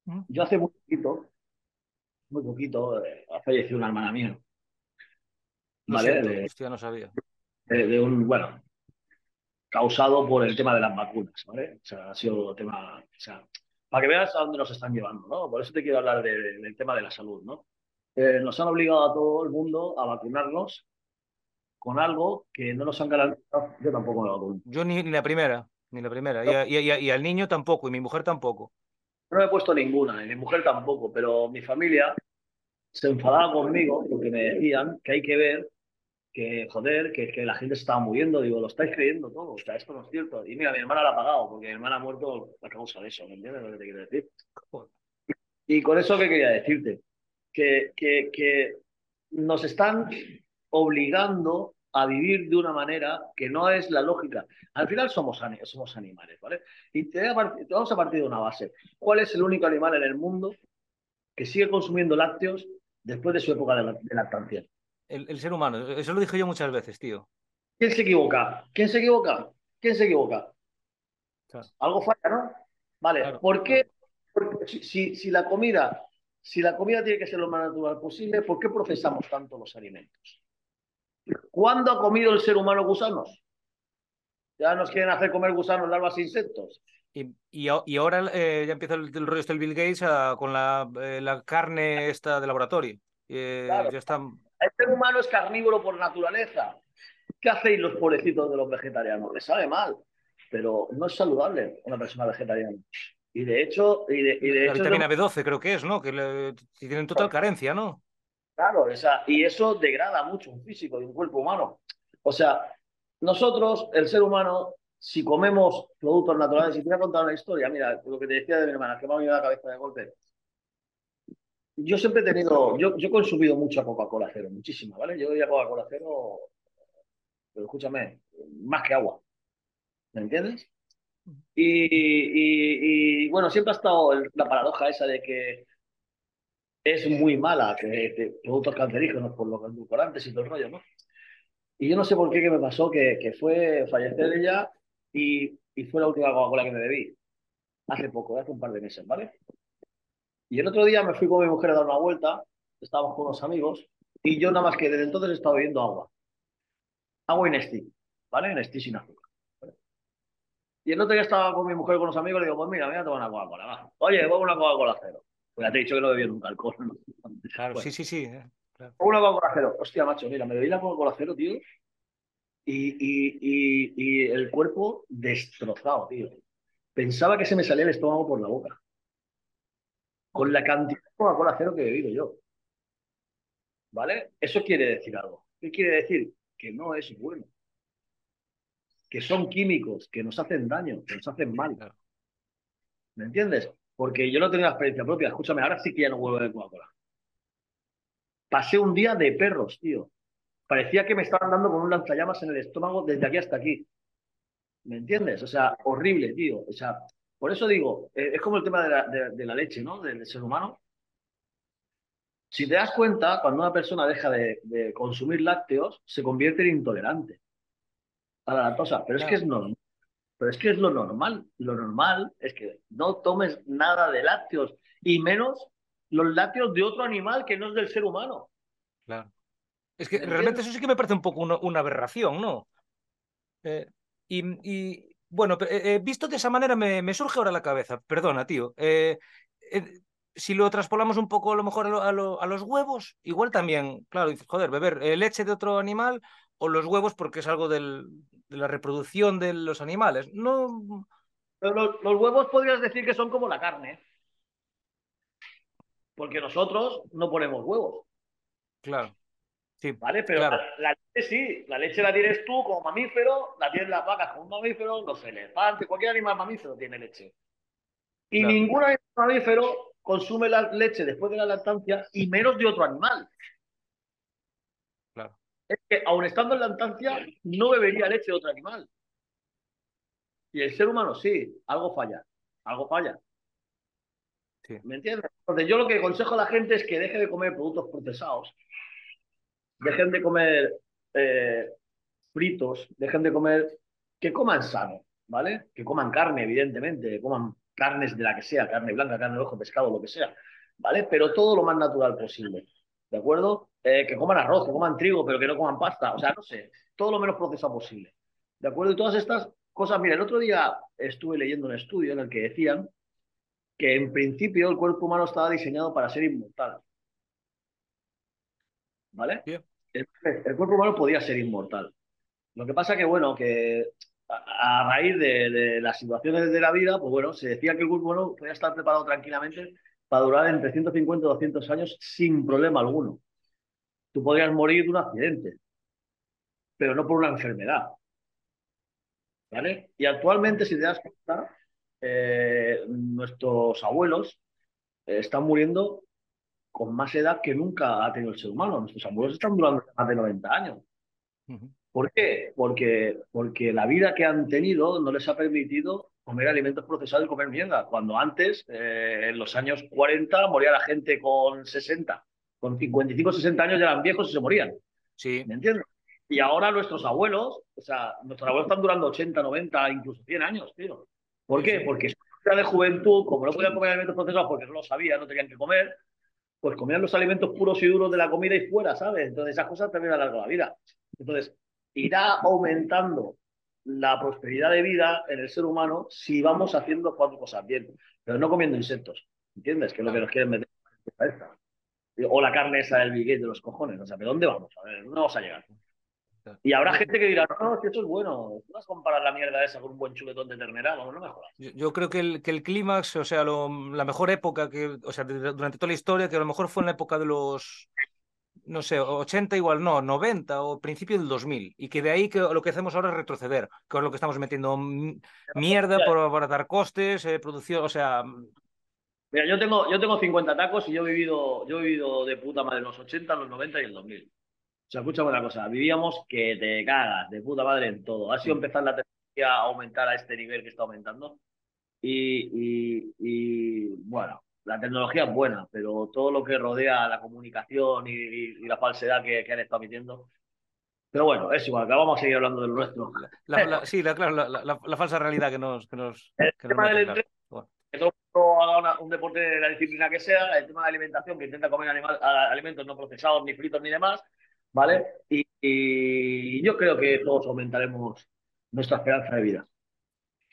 Speaker 2: Mm. Yo hace muy poquito, muy poquito, eh, ha fallecido una hermana mía.
Speaker 1: ¿Vale? de, hostia, no sabía.
Speaker 2: De, un, bueno, causado por el tema de las vacunas, ¿vale? O sea, ha sido tema... O sea, para que veas a dónde nos están llevando, ¿no? Por eso te quiero hablar del tema de la salud, ¿no? Eh, nos han obligado a todo el mundo a vacunarnos con algo que no nos han garantizado. Yo tampoco me vacuno.
Speaker 1: Yo ni, ni la primera, ni la primera. Y, y, al niño tampoco, y mi mujer tampoco.
Speaker 2: No me he puesto ninguna, y mi mujer tampoco, pero mi familia se enfadaba conmigo porque me decían que hay que ver que, joder, que, que la gente se estaba muriendo. Digo, lo estáis creyendo todo, o sea, esto no es cierto. Y mira, mi hermana la ha pagado, porque mi hermana ha muerto a causa de eso, ¿me entiendes lo que te quiero decir? Y con eso, ¿qué quería decirte? Que, que, que nos están obligando a vivir de una manera que no es la lógica. Al final somos, somos animales, ¿vale? Y te, vamos a partir de una base. ¿Cuál es el único animal en el mundo que sigue consumiendo lácteos después de su época de, lactancia?
Speaker 1: El, ser humano. Eso lo dije yo muchas veces, tío.
Speaker 2: ¿Quién se equivoca? ¿Quién se equivoca? ¿Quién se equivoca? Algo falla, ¿no? Vale. ¿Por qué? si, si, la comida, si la comida tiene que ser lo más natural posible, ¿por qué procesamos tanto los alimentos? ¿Cuándo ha comido el ser humano gusanos? Ya nos quieren hacer comer gusanos, larvas e insectos.
Speaker 1: Y, y, ahora eh, ya empieza el, rollo este del Bill Gates ah, con la, eh, la, carne esta de laboratorio. Eh, ya están...
Speaker 2: El ser humano es carnívoro por naturaleza. ¿Qué hacéis los pobrecitos de los vegetarianos? Les sabe mal, pero no es saludable una persona vegetariana. Y de hecho... Y de, y de
Speaker 1: la vitamina B12 creo que es, ¿no? Que tienen total carencia, ¿no?
Speaker 2: Claro, y eso degrada mucho un físico y un cuerpo humano. O sea, nosotros, el ser humano, si comemos productos naturales, y te voy a contar una historia, mira, lo que te decía de mi hermana, que me ha venido a la cabeza de golpe. Yo siempre he tenido, yo, yo he consumido mucha Coca-Cola cero, muchísima, ¿vale? Yo a Coca-Cola cero, pero escúchame, más que agua. ¿Me entiendes? Y, y bueno, siempre ha estado la paradoja esa de que es muy mala, que, productos cancerígenos por los edulcorantes y todo el rollo, ¿no? Y yo no sé por qué que me pasó que, que fue fallecer ella y, y fue la última Coca-Cola que me bebí. Hace poco, hace un par de meses, ¿vale? Y el otro día me fui con mi mujer a dar una vuelta, estábamos con unos amigos, y yo nada más que desde entonces he estado bebiendo agua. Agua y Nestí, ¿vale? Nestí sin azúcar. Y el otro día estaba con mi mujer con los amigos y le digo, pues mira, voy a tomar una Coca-Cola. Oye, pongo una Coca-Cola cero. Pues ya te he dicho que no bebí nunca alcohol. ¿no?
Speaker 1: Claro, sí, sí, sí. eh, claro.
Speaker 2: Una Coca-Cola cero. Hostia, macho, mira, me bebí la Coca-Cola cero, tío. Y, y, y, y el cuerpo destrozado, tío. Pensaba que se me salía el estómago por la boca. Con la cantidad de Coca-Cola cero que he bebido yo. ¿Vale? Eso quiere decir algo. ¿Qué quiere decir? Que no es bueno. Que son químicos, que nos hacen daño, que nos hacen mal. ¿Me entiendes? Porque yo no tengo la experiencia propia. Escúchame, ahora sí que ya no vuelvo de Coca-Cola. Pasé un día de perros, tío. Parecía que me estaban dando con un lanzallamas en el estómago desde aquí hasta aquí. ¿Me entiendes? O sea, horrible, tío. O sea, por eso digo, eh, es como el tema de la, de- de la leche, ¿no? Del, del ser humano. Si te das cuenta, cuando una persona deja de, de consumir lácteos, se convierte en intolerante a la lactosa. Pero es que es normal. Pero es que es lo normal. Lo normal es que no tomes nada de lácteos y menos los lácteos de otro animal que no es del ser humano.
Speaker 1: Claro. Es que
Speaker 2: ¿Me
Speaker 1: realmente eso sí que me parece un poco una, una aberración, ¿no? Eh, y, y, bueno, eh, eh, visto de esa manera me, me surge ahora la cabeza, perdona, tío. eh, si lo traspolamos un poco a lo mejor a, lo- a lo- a los huevos, igual también, claro, dices, joder, beber leche de otro animal o los huevos porque es algo del- de la reproducción de los animales. No,
Speaker 2: Pero los, los huevos podrías decir que son como la carne. Porque nosotros no ponemos huevos,
Speaker 1: claro, sí,
Speaker 2: ¿vale? Pero
Speaker 1: claro,
Speaker 2: la, la leche sí. La leche la tienes tú como mamífero, la tienen las vacas como mamífero, los elefantes, cualquier animal mamífero tiene leche. Y
Speaker 1: Claro.
Speaker 2: ningún animal mamífero consume la leche después de la lactancia y menos de otro animal. Es que aun estando en lactancia, no bebería leche de otro animal. Y el ser humano sí, algo falla, algo falla.
Speaker 1: Sí.
Speaker 2: ¿Me entiendes? Entonces yo lo que aconsejo a la gente es que deje de comer productos procesados, dejen de comer eh, fritos, dejen de comer, que coman sano, ¿vale? Que coman carne, evidentemente, que coman carnes de la que sea, carne blanca, carne roja, pescado, lo que sea, ¿vale? Pero todo lo más natural posible, ¿de acuerdo? Eh, que coman arroz, que coman trigo, pero que no coman pasta, o sea, no sé, todo lo menos procesado posible, ¿de acuerdo? Y todas estas cosas, mira, el otro día estuve leyendo un estudio en el que decían que en principio el cuerpo humano estaba diseñado para ser inmortal. ¿Vale? El, el cuerpo humano podía ser inmortal. Lo que pasa que, bueno, que a, a raíz de, de las situaciones de la vida, pues bueno, se decía que el cuerpo humano podía estar preparado tranquilamente para durar entre 150 y 200 años sin problema alguno. Tú podrías morir de un accidente, pero no por una enfermedad. ¿Vale? Y actualmente, si te das cuenta, eh, nuestros abuelos eh, están muriendo con más edad que nunca ha tenido el ser humano. Nuestros abuelos están durando más de 90 años. ¿Por qué? Porque, porque la vida que han tenido no les ha permitido comer alimentos procesados y comer mierda. Cuando antes, eh, en los años 40, moría la gente con 60. Con 55, 60 años ya eran viejos y se morían.
Speaker 1: Sí,
Speaker 2: ¿Me entiendes? Y ahora nuestros abuelos, o sea, nuestros abuelos están durando 80, 90, incluso 100 años, tío. ¿Por qué?
Speaker 1: sí.
Speaker 2: Porque de juventud, como no podían comer alimentos procesados porque no lo sabían, no tenían que comer, pues comían los alimentos puros y duros de la comida y fuera, ¿sabes? Entonces esas cosas también alargan la vida. Entonces, irá aumentando la prosperidad de vida en el ser humano si vamos haciendo cuatro cosas bien, pero no comiendo insectos, ¿entiendes? Que es lo que nos quieren meter en la cabeza. O la carne esa del billete de los cojones, o sea, ¿pero dónde vamos? A ver, ¿dónde vamos a llegar? Y habrá gente que dirá, no, es que esto es bueno, tú vas a comparar la mierda esa con un buen chuletón de ternera, vamos, no me jodas.
Speaker 1: Yo, yo creo que el, que el clímax, o sea, lo- la mejor época que, o sea, de- durante toda la historia, que a lo mejor fue en la época de los, no sé, 80 igual, no, 90 o principio del 2000, y que de ahí que lo que hacemos ahora es retroceder, que es lo que estamos metiendo mierda por abaratar costes, eh, producción, o sea,
Speaker 2: Mira, yo tengo, yo tengo 50 tacos y yo he vivido, yo he vivido de puta madre los 80, los 90 y el 2000. O sea, escúchame una cosa, vivíamos que te cagas de puta madre en todo. Ha sido empezar la tecnología a aumentar a este nivel que está aumentando. Y, y- y, bueno, la tecnología es buena, pero todo lo que rodea la comunicación y, y- y la falsedad que, que han estado metiendo. Pero bueno, es igual, vamos a seguir hablando de lo nuestro.
Speaker 1: la- la- sí, la, claro, la, falsa realidad que nos, que nos,
Speaker 2: El
Speaker 1: que nos
Speaker 2: tema del
Speaker 1: meten, claro.
Speaker 2: entreno,
Speaker 1: Bueno,
Speaker 2: que todo el mundo haga una- un deporte de la disciplina que sea, el tema de alimentación, que intenta comer animal- alimentos no procesados, ni fritos, ni demás, ¿vale? Y, y yo creo que todos aumentaremos nuestra esperanza de vida.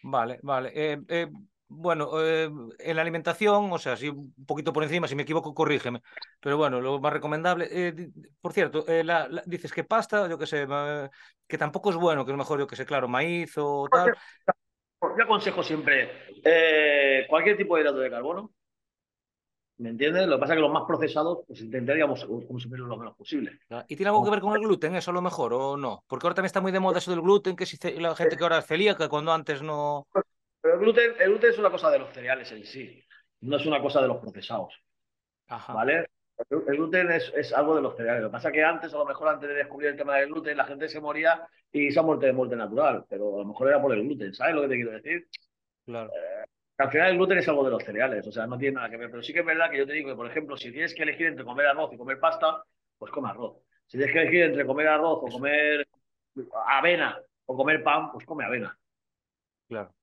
Speaker 1: Vale, vale. Eh, eh, bueno, eh, en la alimentación, o sea, si un poquito por encima, si me equivoco, corrígeme. Pero bueno, lo más recomendable. por cierto, dices que pasta, yo qué sé, que tampoco es bueno, que es mejor, yo que sé, claro, maíz o tal.
Speaker 2: Yo aconsejo siempre cualquier tipo de hidrato de carbono, ¿Me entiendes? Lo que pasa es que los más procesados, pues intentaríamos consumir lo menos posible.
Speaker 1: ¿Y tiene algo que ver con el gluten, eso a lo mejor, o no? Porque ahora también está muy de moda eso del gluten, que si la gente que ahora es celíaca, cuando antes no.
Speaker 2: Pero el gluten, el gluten es una cosa de los cereales en sí, no es una cosa de los procesados. ¿Vale? El gluten es, es, algo de los cereales. Lo que pasa es que antes, a lo mejor antes de descubrir el tema del gluten, la gente se moría y se ha muerto de muerte natural, pero a lo mejor era por el gluten. ¿Sabes lo que te quiero decir?
Speaker 1: Claro.
Speaker 2: Eh, al final el gluten es algo de los cereales, o sea, no tiene nada que ver. Pero sí que es verdad que yo te digo que, por ejemplo, si tienes que elegir entre comer arroz y comer pasta, pues come arroz. Si tienes que elegir entre comer arroz o comer avena o comer pan, pues come avena.
Speaker 1: Claro.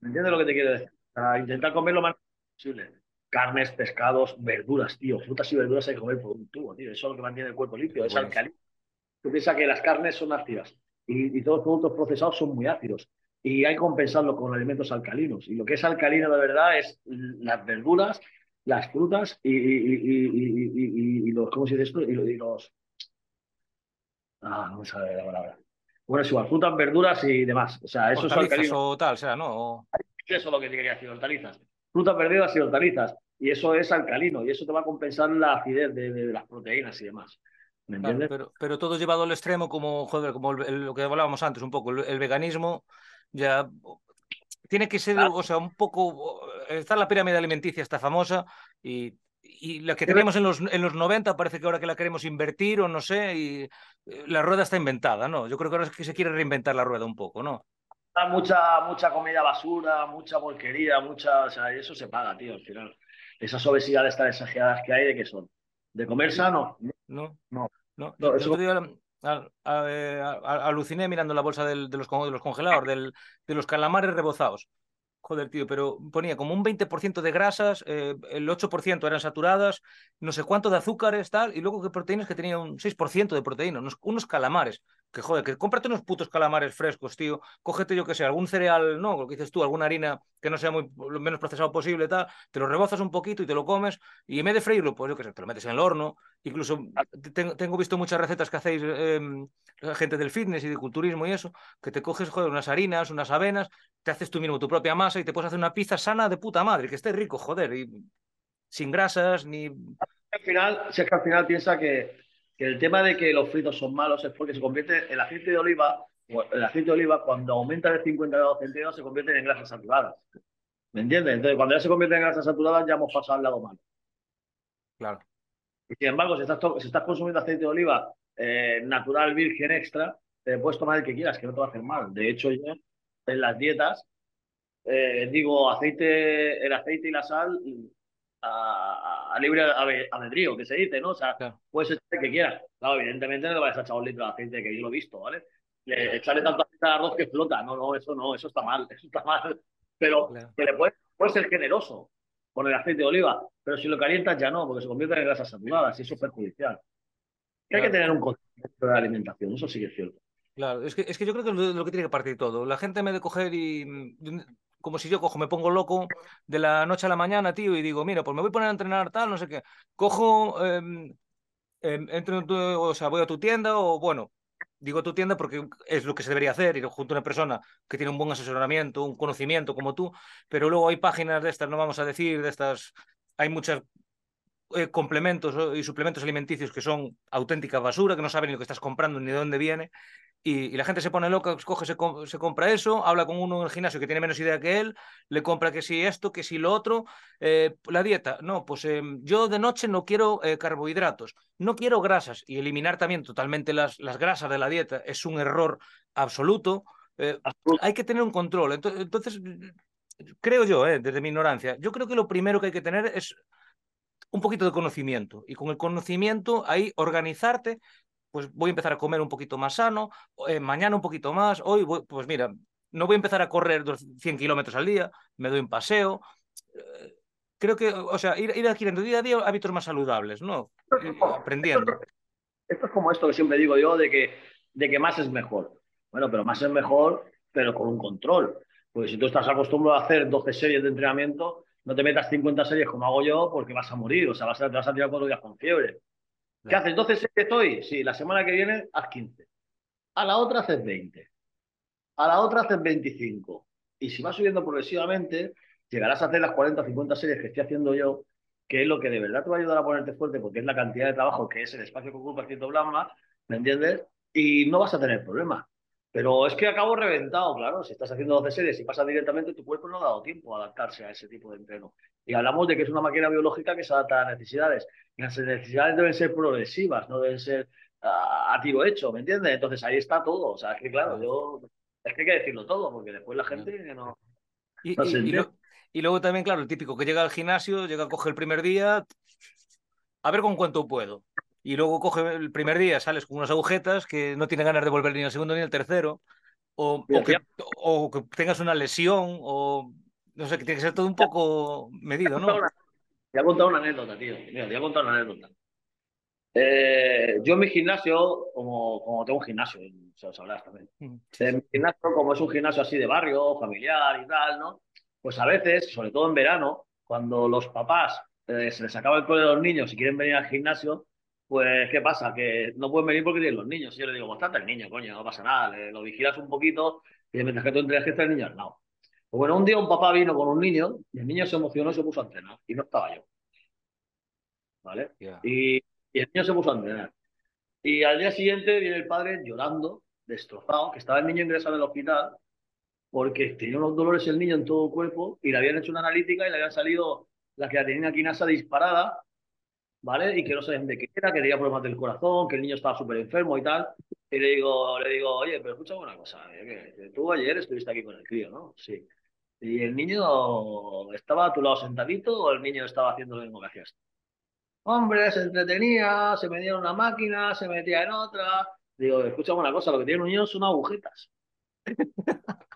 Speaker 2: ¿Me entiendes lo que te quiero decir? Para intentar comer lo más posible. Carnes, pescados, verduras, tío. Frutas y verduras hay que comer por un tubo, tío. Eso es lo que mantiene el cuerpo limpio, es alcalino. Tú piensas que las carnes son ácidas y, y todos los productos procesados son muy ácidos y hay que compensarlo con alimentos alcalinos. Y lo que es alcalino de verdad es las verduras, las frutas y, y, los, ¿cómo se dice esto? Y, los... Ah, no me sale la palabra. Bueno, es igual, frutas, verduras y demás. O sea, eso es alcalino.
Speaker 1: o tal, o sea, ¿no?
Speaker 2: Eso es lo que te quería decir, hortalizas. Frutas, verduras y hortalizas. Y eso es alcalino y eso te va a compensar la acidez de, las proteínas y demás. ¿Me entiendes?
Speaker 1: pero, pero todo llevado al extremo como, joder, como lo que hablábamos antes, un poco, el veganismo ya tiene que ser, o sea, un poco, está la pirámide alimenticia, está famosa, y, y la que teníamos en los, en los 90 parece que ahora que la queremos invertir o no sé, y eh, la rueda está inventada, ¿no? Yo creo que ahora es que se quiere reinventar la rueda un poco, ¿no?
Speaker 2: Mucha, mucha comida basura, mucha porquería, mucha, o sea, y eso se paga, tío, al final. Esas obesidades tan exageradas que hay, ¿de qué son? ¿De comer sano?
Speaker 1: No. No. no. no eso aluciné mirando la bolsa de, los, de los congelados, de los calamares rebozados. Joder, tío, pero ponía como un 20% de grasas, eh, el 8% eran saturadas, no sé cuánto de azúcares, tal, y luego que proteínas que tenía un 6% de proteína, unos calamares que joder, que cómprate unos putos calamares frescos, tío. Cógete, yo que sé, algún cereal, no, lo que dices tú, alguna harina que no sea muy lo menos procesado posible, tal, te lo rebozas un poquito y te lo comes, y en vez de freírlo, pues yo que sé, te lo metes en el horno. Incluso tengo, visto muchas recetas que hacéis em, gente del fitness y de culturismo y eso, que te coges, joder, unas harinas, unas avenas, te haces tú mismo tu propia masa y te puedes hacer una pizza sana de puta madre, que esté rico, joder, y sin grasas ni.
Speaker 2: Al final, si es que al final piensa que que el tema de que los fritos son malos es porque se convierte el aceite de oliva, el aceite de oliva cuando aumenta de 50 grados centígrados se convierte en grasas saturadas. ¿Me entiendes? Entonces, cuando ya se convierte en grasas saturadas, ya hemos pasado al lado malo.
Speaker 1: Claro.
Speaker 2: Y sin embargo, si estás, si estás consumiendo aceite de oliva eh, natural, virgen, extra, te puedes tomar el que quieras, que no te va a hacer mal. De hecho, yo en las dietas eh, digo aceite, el aceite y la sal a, libre albedrío, que se dice, ¿no? O sea, puedes echar el que quieras. Claro, evidentemente no le vas a echar un litro de aceite, que yo lo he visto, ¿vale? echarle tanto aceite al arroz que flota. No, no, eso no, eso está mal, eso está mal. Pero que le puedes, ser generoso con el aceite de oliva, pero si lo calientas ya no, porque se convierte en grasas saturadas y eso es perjudicial. Hay que tener un concepto de alimentación, eso sí que es cierto.
Speaker 1: Claro, es que, es que yo creo que es lo que tiene que partir todo. La gente me de coger y como si yo cojo, me pongo loco de la noche a la mañana, tío, y digo, mira, pues me voy a poner a entrenar tal, no sé qué. Cojo, eh, entro o sea, voy a tu tienda o bueno, digo tu tienda porque es lo que se debería hacer, ir junto a una persona que tiene un buen asesoramiento, un conocimiento como tú, pero luego hay páginas de estas, no vamos a decir, de estas, hay muchas eh, complementos y suplementos alimenticios que son auténtica basura, que no saben ni lo que estás comprando ni de dónde viene, y, la gente se pone loca, coge, se, se, compra eso, habla con uno en el gimnasio que tiene menos idea que él, le compra que si esto, que si lo otro. Eh, la dieta, no, pues em, yo de noche no quiero eh, carbohidratos, no quiero grasas y eliminar también totalmente las, las grasas de la dieta es un error absoluto. Eh, hay que tener un control. Entonces, creo yo, desde mi ignorancia, yo creo que lo primero que hay que tener es un poquito de conocimiento y con el conocimiento ahí organizarte pues voy a empezar a comer un poquito más sano, eh, mañana un poquito más, hoy, pues mira, no voy a empezar a correr 100 kilómetros al día, me doy un paseo. Eh, creo que, o sea, ir, ir adquiriendo día a día hábitos más saludables, ¿no? Aprendiendo.
Speaker 2: Esto es como esto que siempre digo yo, de que, de que más es mejor. Bueno, pero más es mejor, pero con un control. Pues si tú estás acostumbrado a hacer 12 series de entrenamiento, no te metas 50 series como hago yo porque vas a morir, o sea, vas a, te vas a tirar cuatro días con fiebre. ¿Qué haces? ¿12 series hoy? Sí, la semana que viene haz 15. A la otra haces 20. A la otra haces 25. Y si vas subiendo progresivamente, llegarás a hacer las 40 o 50 series que estoy haciendo yo, que es lo que de verdad te va a ayudar a ponerte fuerte, porque es la cantidad de trabajo que es el espacio que ocupa cierto plasma, ¿me entiendes? Y no vas a tener problemas. Pero es que acabo reventado, claro. Si estás haciendo 12 series y pasas directamente, tu cuerpo no ha dado tiempo a adaptarse a ese tipo de entreno. Y hablamos de que es una máquina biológica que se adapta a necesidades. Y las necesidades deben ser progresivas, no deben ser uh, a tiro hecho, ¿me entiendes? Entonces ahí está todo. O sea, es que claro, yo. Es que hay que decirlo todo, porque después la gente no.
Speaker 1: Y, no y, y, lo, y luego también, claro, el típico que llega al gimnasio, llega, coge el primer día, a ver con cuánto puedo y luego coge el primer día, sales con unas agujetas que no tiene ganas de volver ni al segundo ni al tercero, o, o, que, o, que, tengas una lesión, o no sé, que tiene que ser todo un poco medido, ¿no?
Speaker 2: Te voy a contar una anécdota, tío. Mira, te voy a contar una anécdota. Eh, yo en mi gimnasio, como, como tengo un gimnasio, se lo sabrás también. Mm, sí, en mi gimnasio, como es un gimnasio así de barrio, familiar y tal, ¿no? Pues a veces, sobre todo en verano, cuando los papás eh, se les acaba el cole de los niños y quieren venir al gimnasio, pues, ¿qué pasa? Que no pueden venir porque tienen los niños. Y yo le digo, bastante el niño, coño, no pasa nada. Le, lo vigilas un poquito y mientras que tú entrenas que está el niño al lado. Pues bueno, un día un papá vino con un niño y el niño se emocionó y se puso a entrenar. Y no estaba yo. ¿Vale? Yeah. Y, y, el niño se puso a entrenar. Y al día siguiente viene el padre llorando, destrozado, que estaba el niño ingresado en el hospital porque tenía unos dolores el niño en todo el cuerpo y le habían hecho una analítica y le habían salido la creatinina quinasa disparada ¿vale? Y que no sabían de qué era, que tenía problemas del corazón, que el niño estaba súper enfermo y tal. Y le digo, le digo, oye, pero escucha una cosa, ¿eh? que tú ayer estuviste aquí con el crío, ¿no? Sí. ¿Y el niño estaba a tu lado sentadito o el niño estaba haciendo lo mismo que hacías? Hombre, se entretenía, se metía en una máquina, se metía en otra. Digo, escucha una cosa, lo que tiene un niño son agujetas.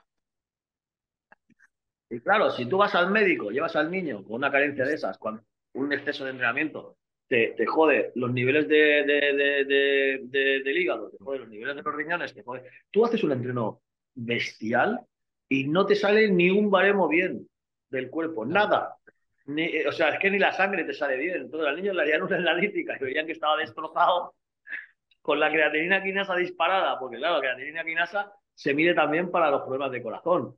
Speaker 2: y claro, si tú vas al médico, llevas al niño con una carencia de esas, con un exceso de entrenamiento, te, te jode los niveles de, de, de, de, del hígado, te jode los niveles de los riñones, te jode. Tú haces un entreno bestial y no te sale ni un baremo bien del cuerpo, nada. Ni, o sea, es que ni la sangre te sale bien. Entonces al niño le harían una analítica y veían que estaba destrozado con la creatinina quinasa disparada, porque claro, la creatinina quinasa se mide también para los problemas de corazón.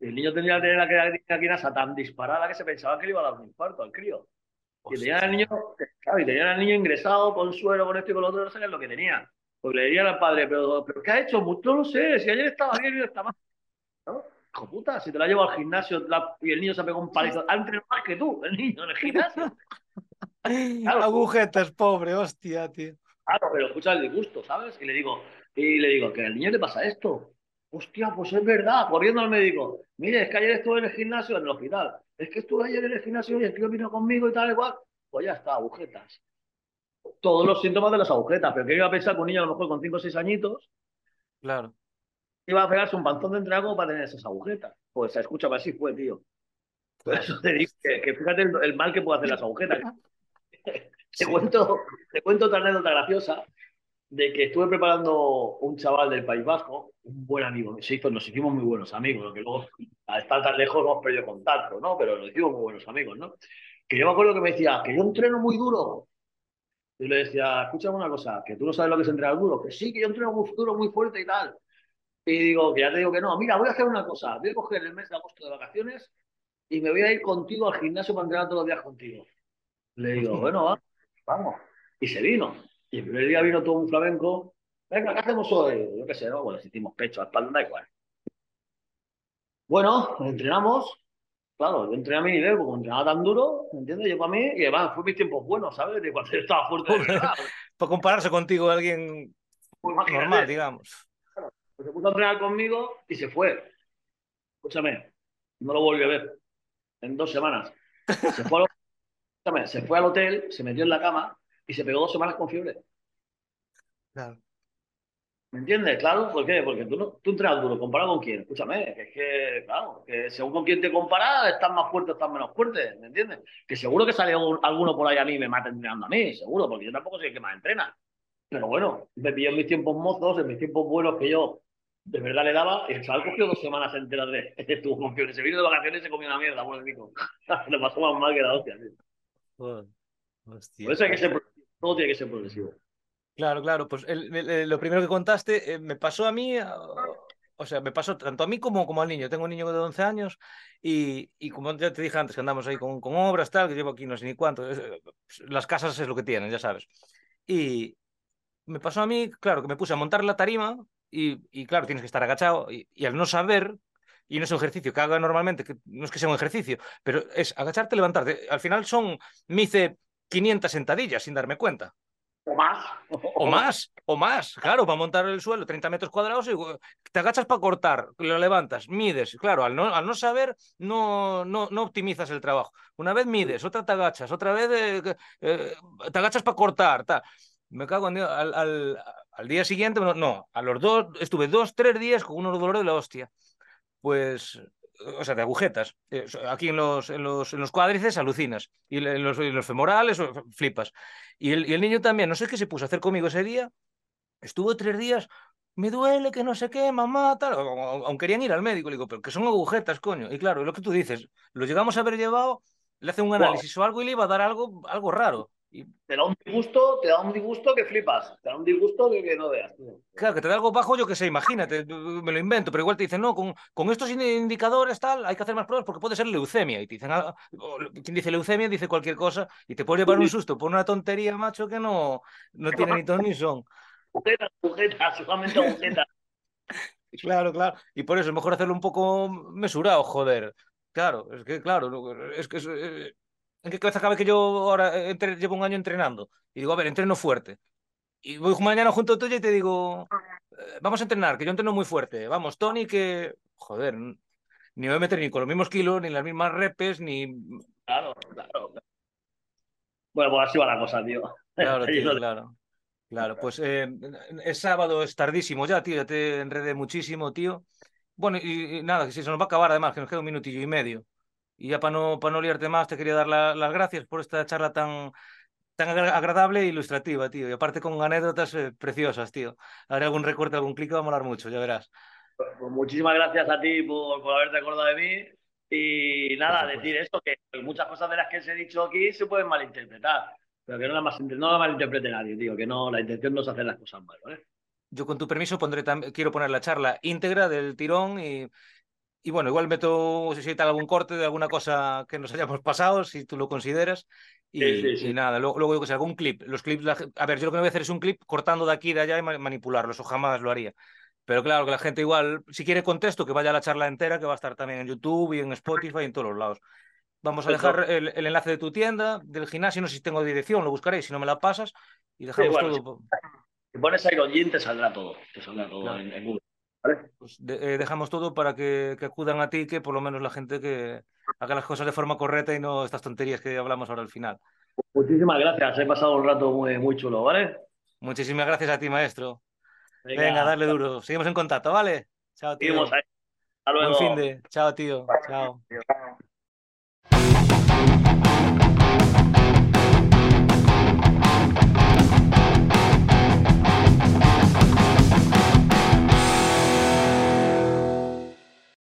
Speaker 2: El niño tendría que tener la creatinina quinasa tan disparada que se pensaba que le iba a dar un infarto al crío. Y tenían al niño, claro, y tenían al niño ingresado con suero, con esto y con lo otro, no sabían lo que tenía. Porque le dirían al padre, pero, pero ¿qué ha hecho? No lo sé, si ayer estaba bien y hoy está mal. ¿No? Hijo puta, si te la llevo al gimnasio la, y el niño se ha pegado un palito, ha entrenado más que tú, el niño en el gimnasio.
Speaker 1: Claro, Agujetas, pobre, hostia, tío.
Speaker 2: Claro, pero escucha el disgusto, ¿sabes? Y le digo, y le digo, que al niño le pasa esto. Hostia, pues es verdad, corriendo al médico. Mire, es que ayer estuve en el gimnasio, en el hospital es que estuve ayer en el gimnasio y el tío vino conmigo y tal, igual. Pues ya está, agujetas. Todos los síntomas de las agujetas, pero que iba a pensar que un niño a lo mejor con 5 o 6 añitos.
Speaker 1: Claro.
Speaker 2: Iba a pegarse un panzón de entrego para tener esas agujetas. Pues escúchame, así fue, tío. Por eso te digo que, que fíjate el, el, mal que puede hacer las agujetas. te, sí. cuento, te cuento otra anécdota graciosa de que estuve preparando un chaval del País Vasco, un buen amigo, se hizo, nos hicimos muy buenos amigos, que luego al estar tan lejos hemos perdido contacto, ¿no? Pero nos hicimos muy buenos amigos, ¿no? Que yo me acuerdo que me decía, que yo entreno muy duro. Y le decía, escúchame una cosa, que tú no sabes lo que es entrenar duro, que sí, que yo entreno muy duro, muy fuerte y tal. Y digo, que ya te digo que no, mira, voy a hacer una cosa, voy a coger el mes de agosto de vacaciones y me voy a ir contigo al gimnasio para entrenar todos los días contigo. Le digo, bueno, va, vamos. Y se vino. Y el primer día vino todo un flamenco. Venga, ¿qué hacemos hoy? Yo qué sé, ¿no? Bueno, hicimos pecho, espalda, da igual. Bueno, entrenamos. Claro, yo entrené a mi nivel, porque entrenaba tan duro, ¿me entiendes? Yo para mí, y además fue mis tiempos buenos, ¿sabes? De cuando yo estaba fuerte de verdad.
Speaker 1: Para compararse contigo alguien pues normal, digamos.
Speaker 2: Claro, pues se puso a entrenar conmigo y se fue. Escúchame, no lo volví a ver. En dos semanas. Se fue, al... Escúchame, se fue al hotel, se metió en la cama y se pegó dos semanas con fiebre.
Speaker 1: Claro.
Speaker 2: ¿Me entiendes? Claro, ¿por qué? Porque tú, no, tú entrenas duro, ¿comparado con quién? Escúchame, que es que, claro, que según con quién te comparas, estás más fuerte o estás menos fuerte, ¿me entiendes? Que seguro que sale alguno por ahí a mí y me mata entrenando a mí, seguro, porque yo tampoco soy el que más entrena. Pero bueno, me pilló en mis tiempos mozos, en mis tiempos buenos que yo de verdad le daba y el chaval cogió dos semanas enteras de, de funciones. Se vino de vacaciones y se comió una mierda, bueno. Le pasó más mal que la hostia, tío. Por eso hay que ser todo tiene que ser progresivo.
Speaker 1: Claro, claro, pues lo primero que contaste eh, me pasó a mí, o sea, me pasó tanto a mí como, como al niño. Tengo un niño de 11 años y, y como ya te dije antes que andamos ahí con, con obras, tal, que llevo aquí no sé ni cuánto, eh, las casas es lo que tienen, ya sabes. Y me pasó a mí, claro, que me puse a montar la tarima y, y claro, tienes que estar agachado y, y, al no saber, y no es un ejercicio que haga normalmente, que no es que sea un ejercicio, pero es agacharte, levantarte. Al final son, me hice 500 sentadillas sin darme cuenta.
Speaker 2: O más.
Speaker 1: O más, o más. Claro, para montar el suelo 30 metros cuadrados, y te agachas para cortar, lo levantas, mides. Claro, al no, al no saber, no, no, no optimizas el trabajo. Una vez mides, otra te agachas, otra vez eh, eh, te agachas para cortar. Tal. Me cago en Dios. Al, al, al, día siguiente, no, a los dos, estuve dos, tres días con unos dolores de la hostia. Pues o sea, de agujetas. Eh, aquí en los, en los, en los cuádrices alucinas. Y en los, en los femorales flipas. Y el, y el, niño también, no sé qué se puso a hacer conmigo ese día. Estuvo tres días, me duele, que no sé qué, mamá, tal. Aún querían ir al médico, le digo, pero que son agujetas, coño. Y claro, lo que tú dices, lo llegamos a haber llevado, le hace un análisis wow. o algo y le iba a dar algo, algo raro. Y...
Speaker 2: Te da un disgusto, te da un disgusto que flipas, te da un disgusto que, que no veas.
Speaker 1: Claro, que te da algo bajo, yo que sé, imagínate, me lo invento, pero igual te dicen, no, con, con estos indicadores tal, hay que hacer más pruebas porque puede ser leucemia. Y te dicen, ah, quien dice leucemia dice cualquier cosa y te puede llevar un susto por una tontería, macho, que no, no tiene ni ton ni son.
Speaker 2: Agujetas, agujetas, solamente agujetas.
Speaker 1: claro, claro. Y por eso es mejor hacerlo un poco mesurado, joder. Claro, es que, claro, es que es, eh, ¿En qué cabeza cabe que yo ahora entre, llevo un año entrenando? Y digo, a ver, entreno fuerte. Y voy mañana junto a tuya y te digo, eh, vamos a entrenar, que yo entreno muy fuerte. Vamos, Tony, que, joder, ni me voy a meter ni con los mismos kilos, ni las mismas repes, ni...
Speaker 2: Claro, claro. Bueno, pues así va la cosa, tío.
Speaker 1: Claro, tío, claro. Claro, pues eh, es sábado, es tardísimo ya, tío, ya te enredé muchísimo, tío. Bueno, y, y nada, que si se nos va a acabar además, que nos queda un minutillo y medio. Y ya para no, para no liarte más, te quería dar la, las gracias por esta charla tan, tan agradable e ilustrativa, tío. Y aparte con anécdotas eh, preciosas, tío. Haré algún recorte, algún clic, va a molar mucho, ya verás.
Speaker 2: Pues, pues muchísimas gracias a ti por, por haberte acordado de mí. Y nada, decir esto, que muchas cosas de las que os he dicho aquí se pueden malinterpretar. Pero que no la, más, no la malinterprete nadie, tío. Que no, la intención no es hacer las cosas mal, ¿vale?
Speaker 1: Yo con tu permiso pondré quiero poner la charla íntegra del tirón y y bueno, igual meto si tal algún corte de alguna cosa que nos hayamos pasado, si tú lo consideras. Y,
Speaker 2: sí, sí, sí.
Speaker 1: y nada, luego, luego que sé, algún clip. Los clips, la, a ver, yo lo que no voy a hacer es un clip cortando de aquí y de allá y manipularlo, eso jamás lo haría. Pero claro, que la gente igual, si quiere contexto, que vaya a la charla entera, que va a estar también en YouTube y en Spotify y en todos los lados. Vamos a dejar el, el, enlace de tu tienda, del gimnasio, no sé si tengo dirección, lo buscaré, si no me la pasas, y dejamos
Speaker 2: bueno,
Speaker 1: todo.
Speaker 2: Si pones ahí te saldrá todo, te saldrá todo claro. en, en Google. ¿Vale?
Speaker 1: Pues de, eh, dejamos todo para que, que, acudan a ti, que por lo menos la gente que haga las cosas de forma correcta y no estas tonterías que hablamos ahora al final.
Speaker 2: Muchísimas gracias, he pasado un rato muy, muy chulo, ¿vale?
Speaker 1: Muchísimas gracias a ti, maestro. Venga, Venga darle duro. Seguimos en contacto, ¿vale? Chao, tío.
Speaker 2: Seguimos ahí. Hasta luego.
Speaker 1: Buen fin de. Chao, tío. Chao.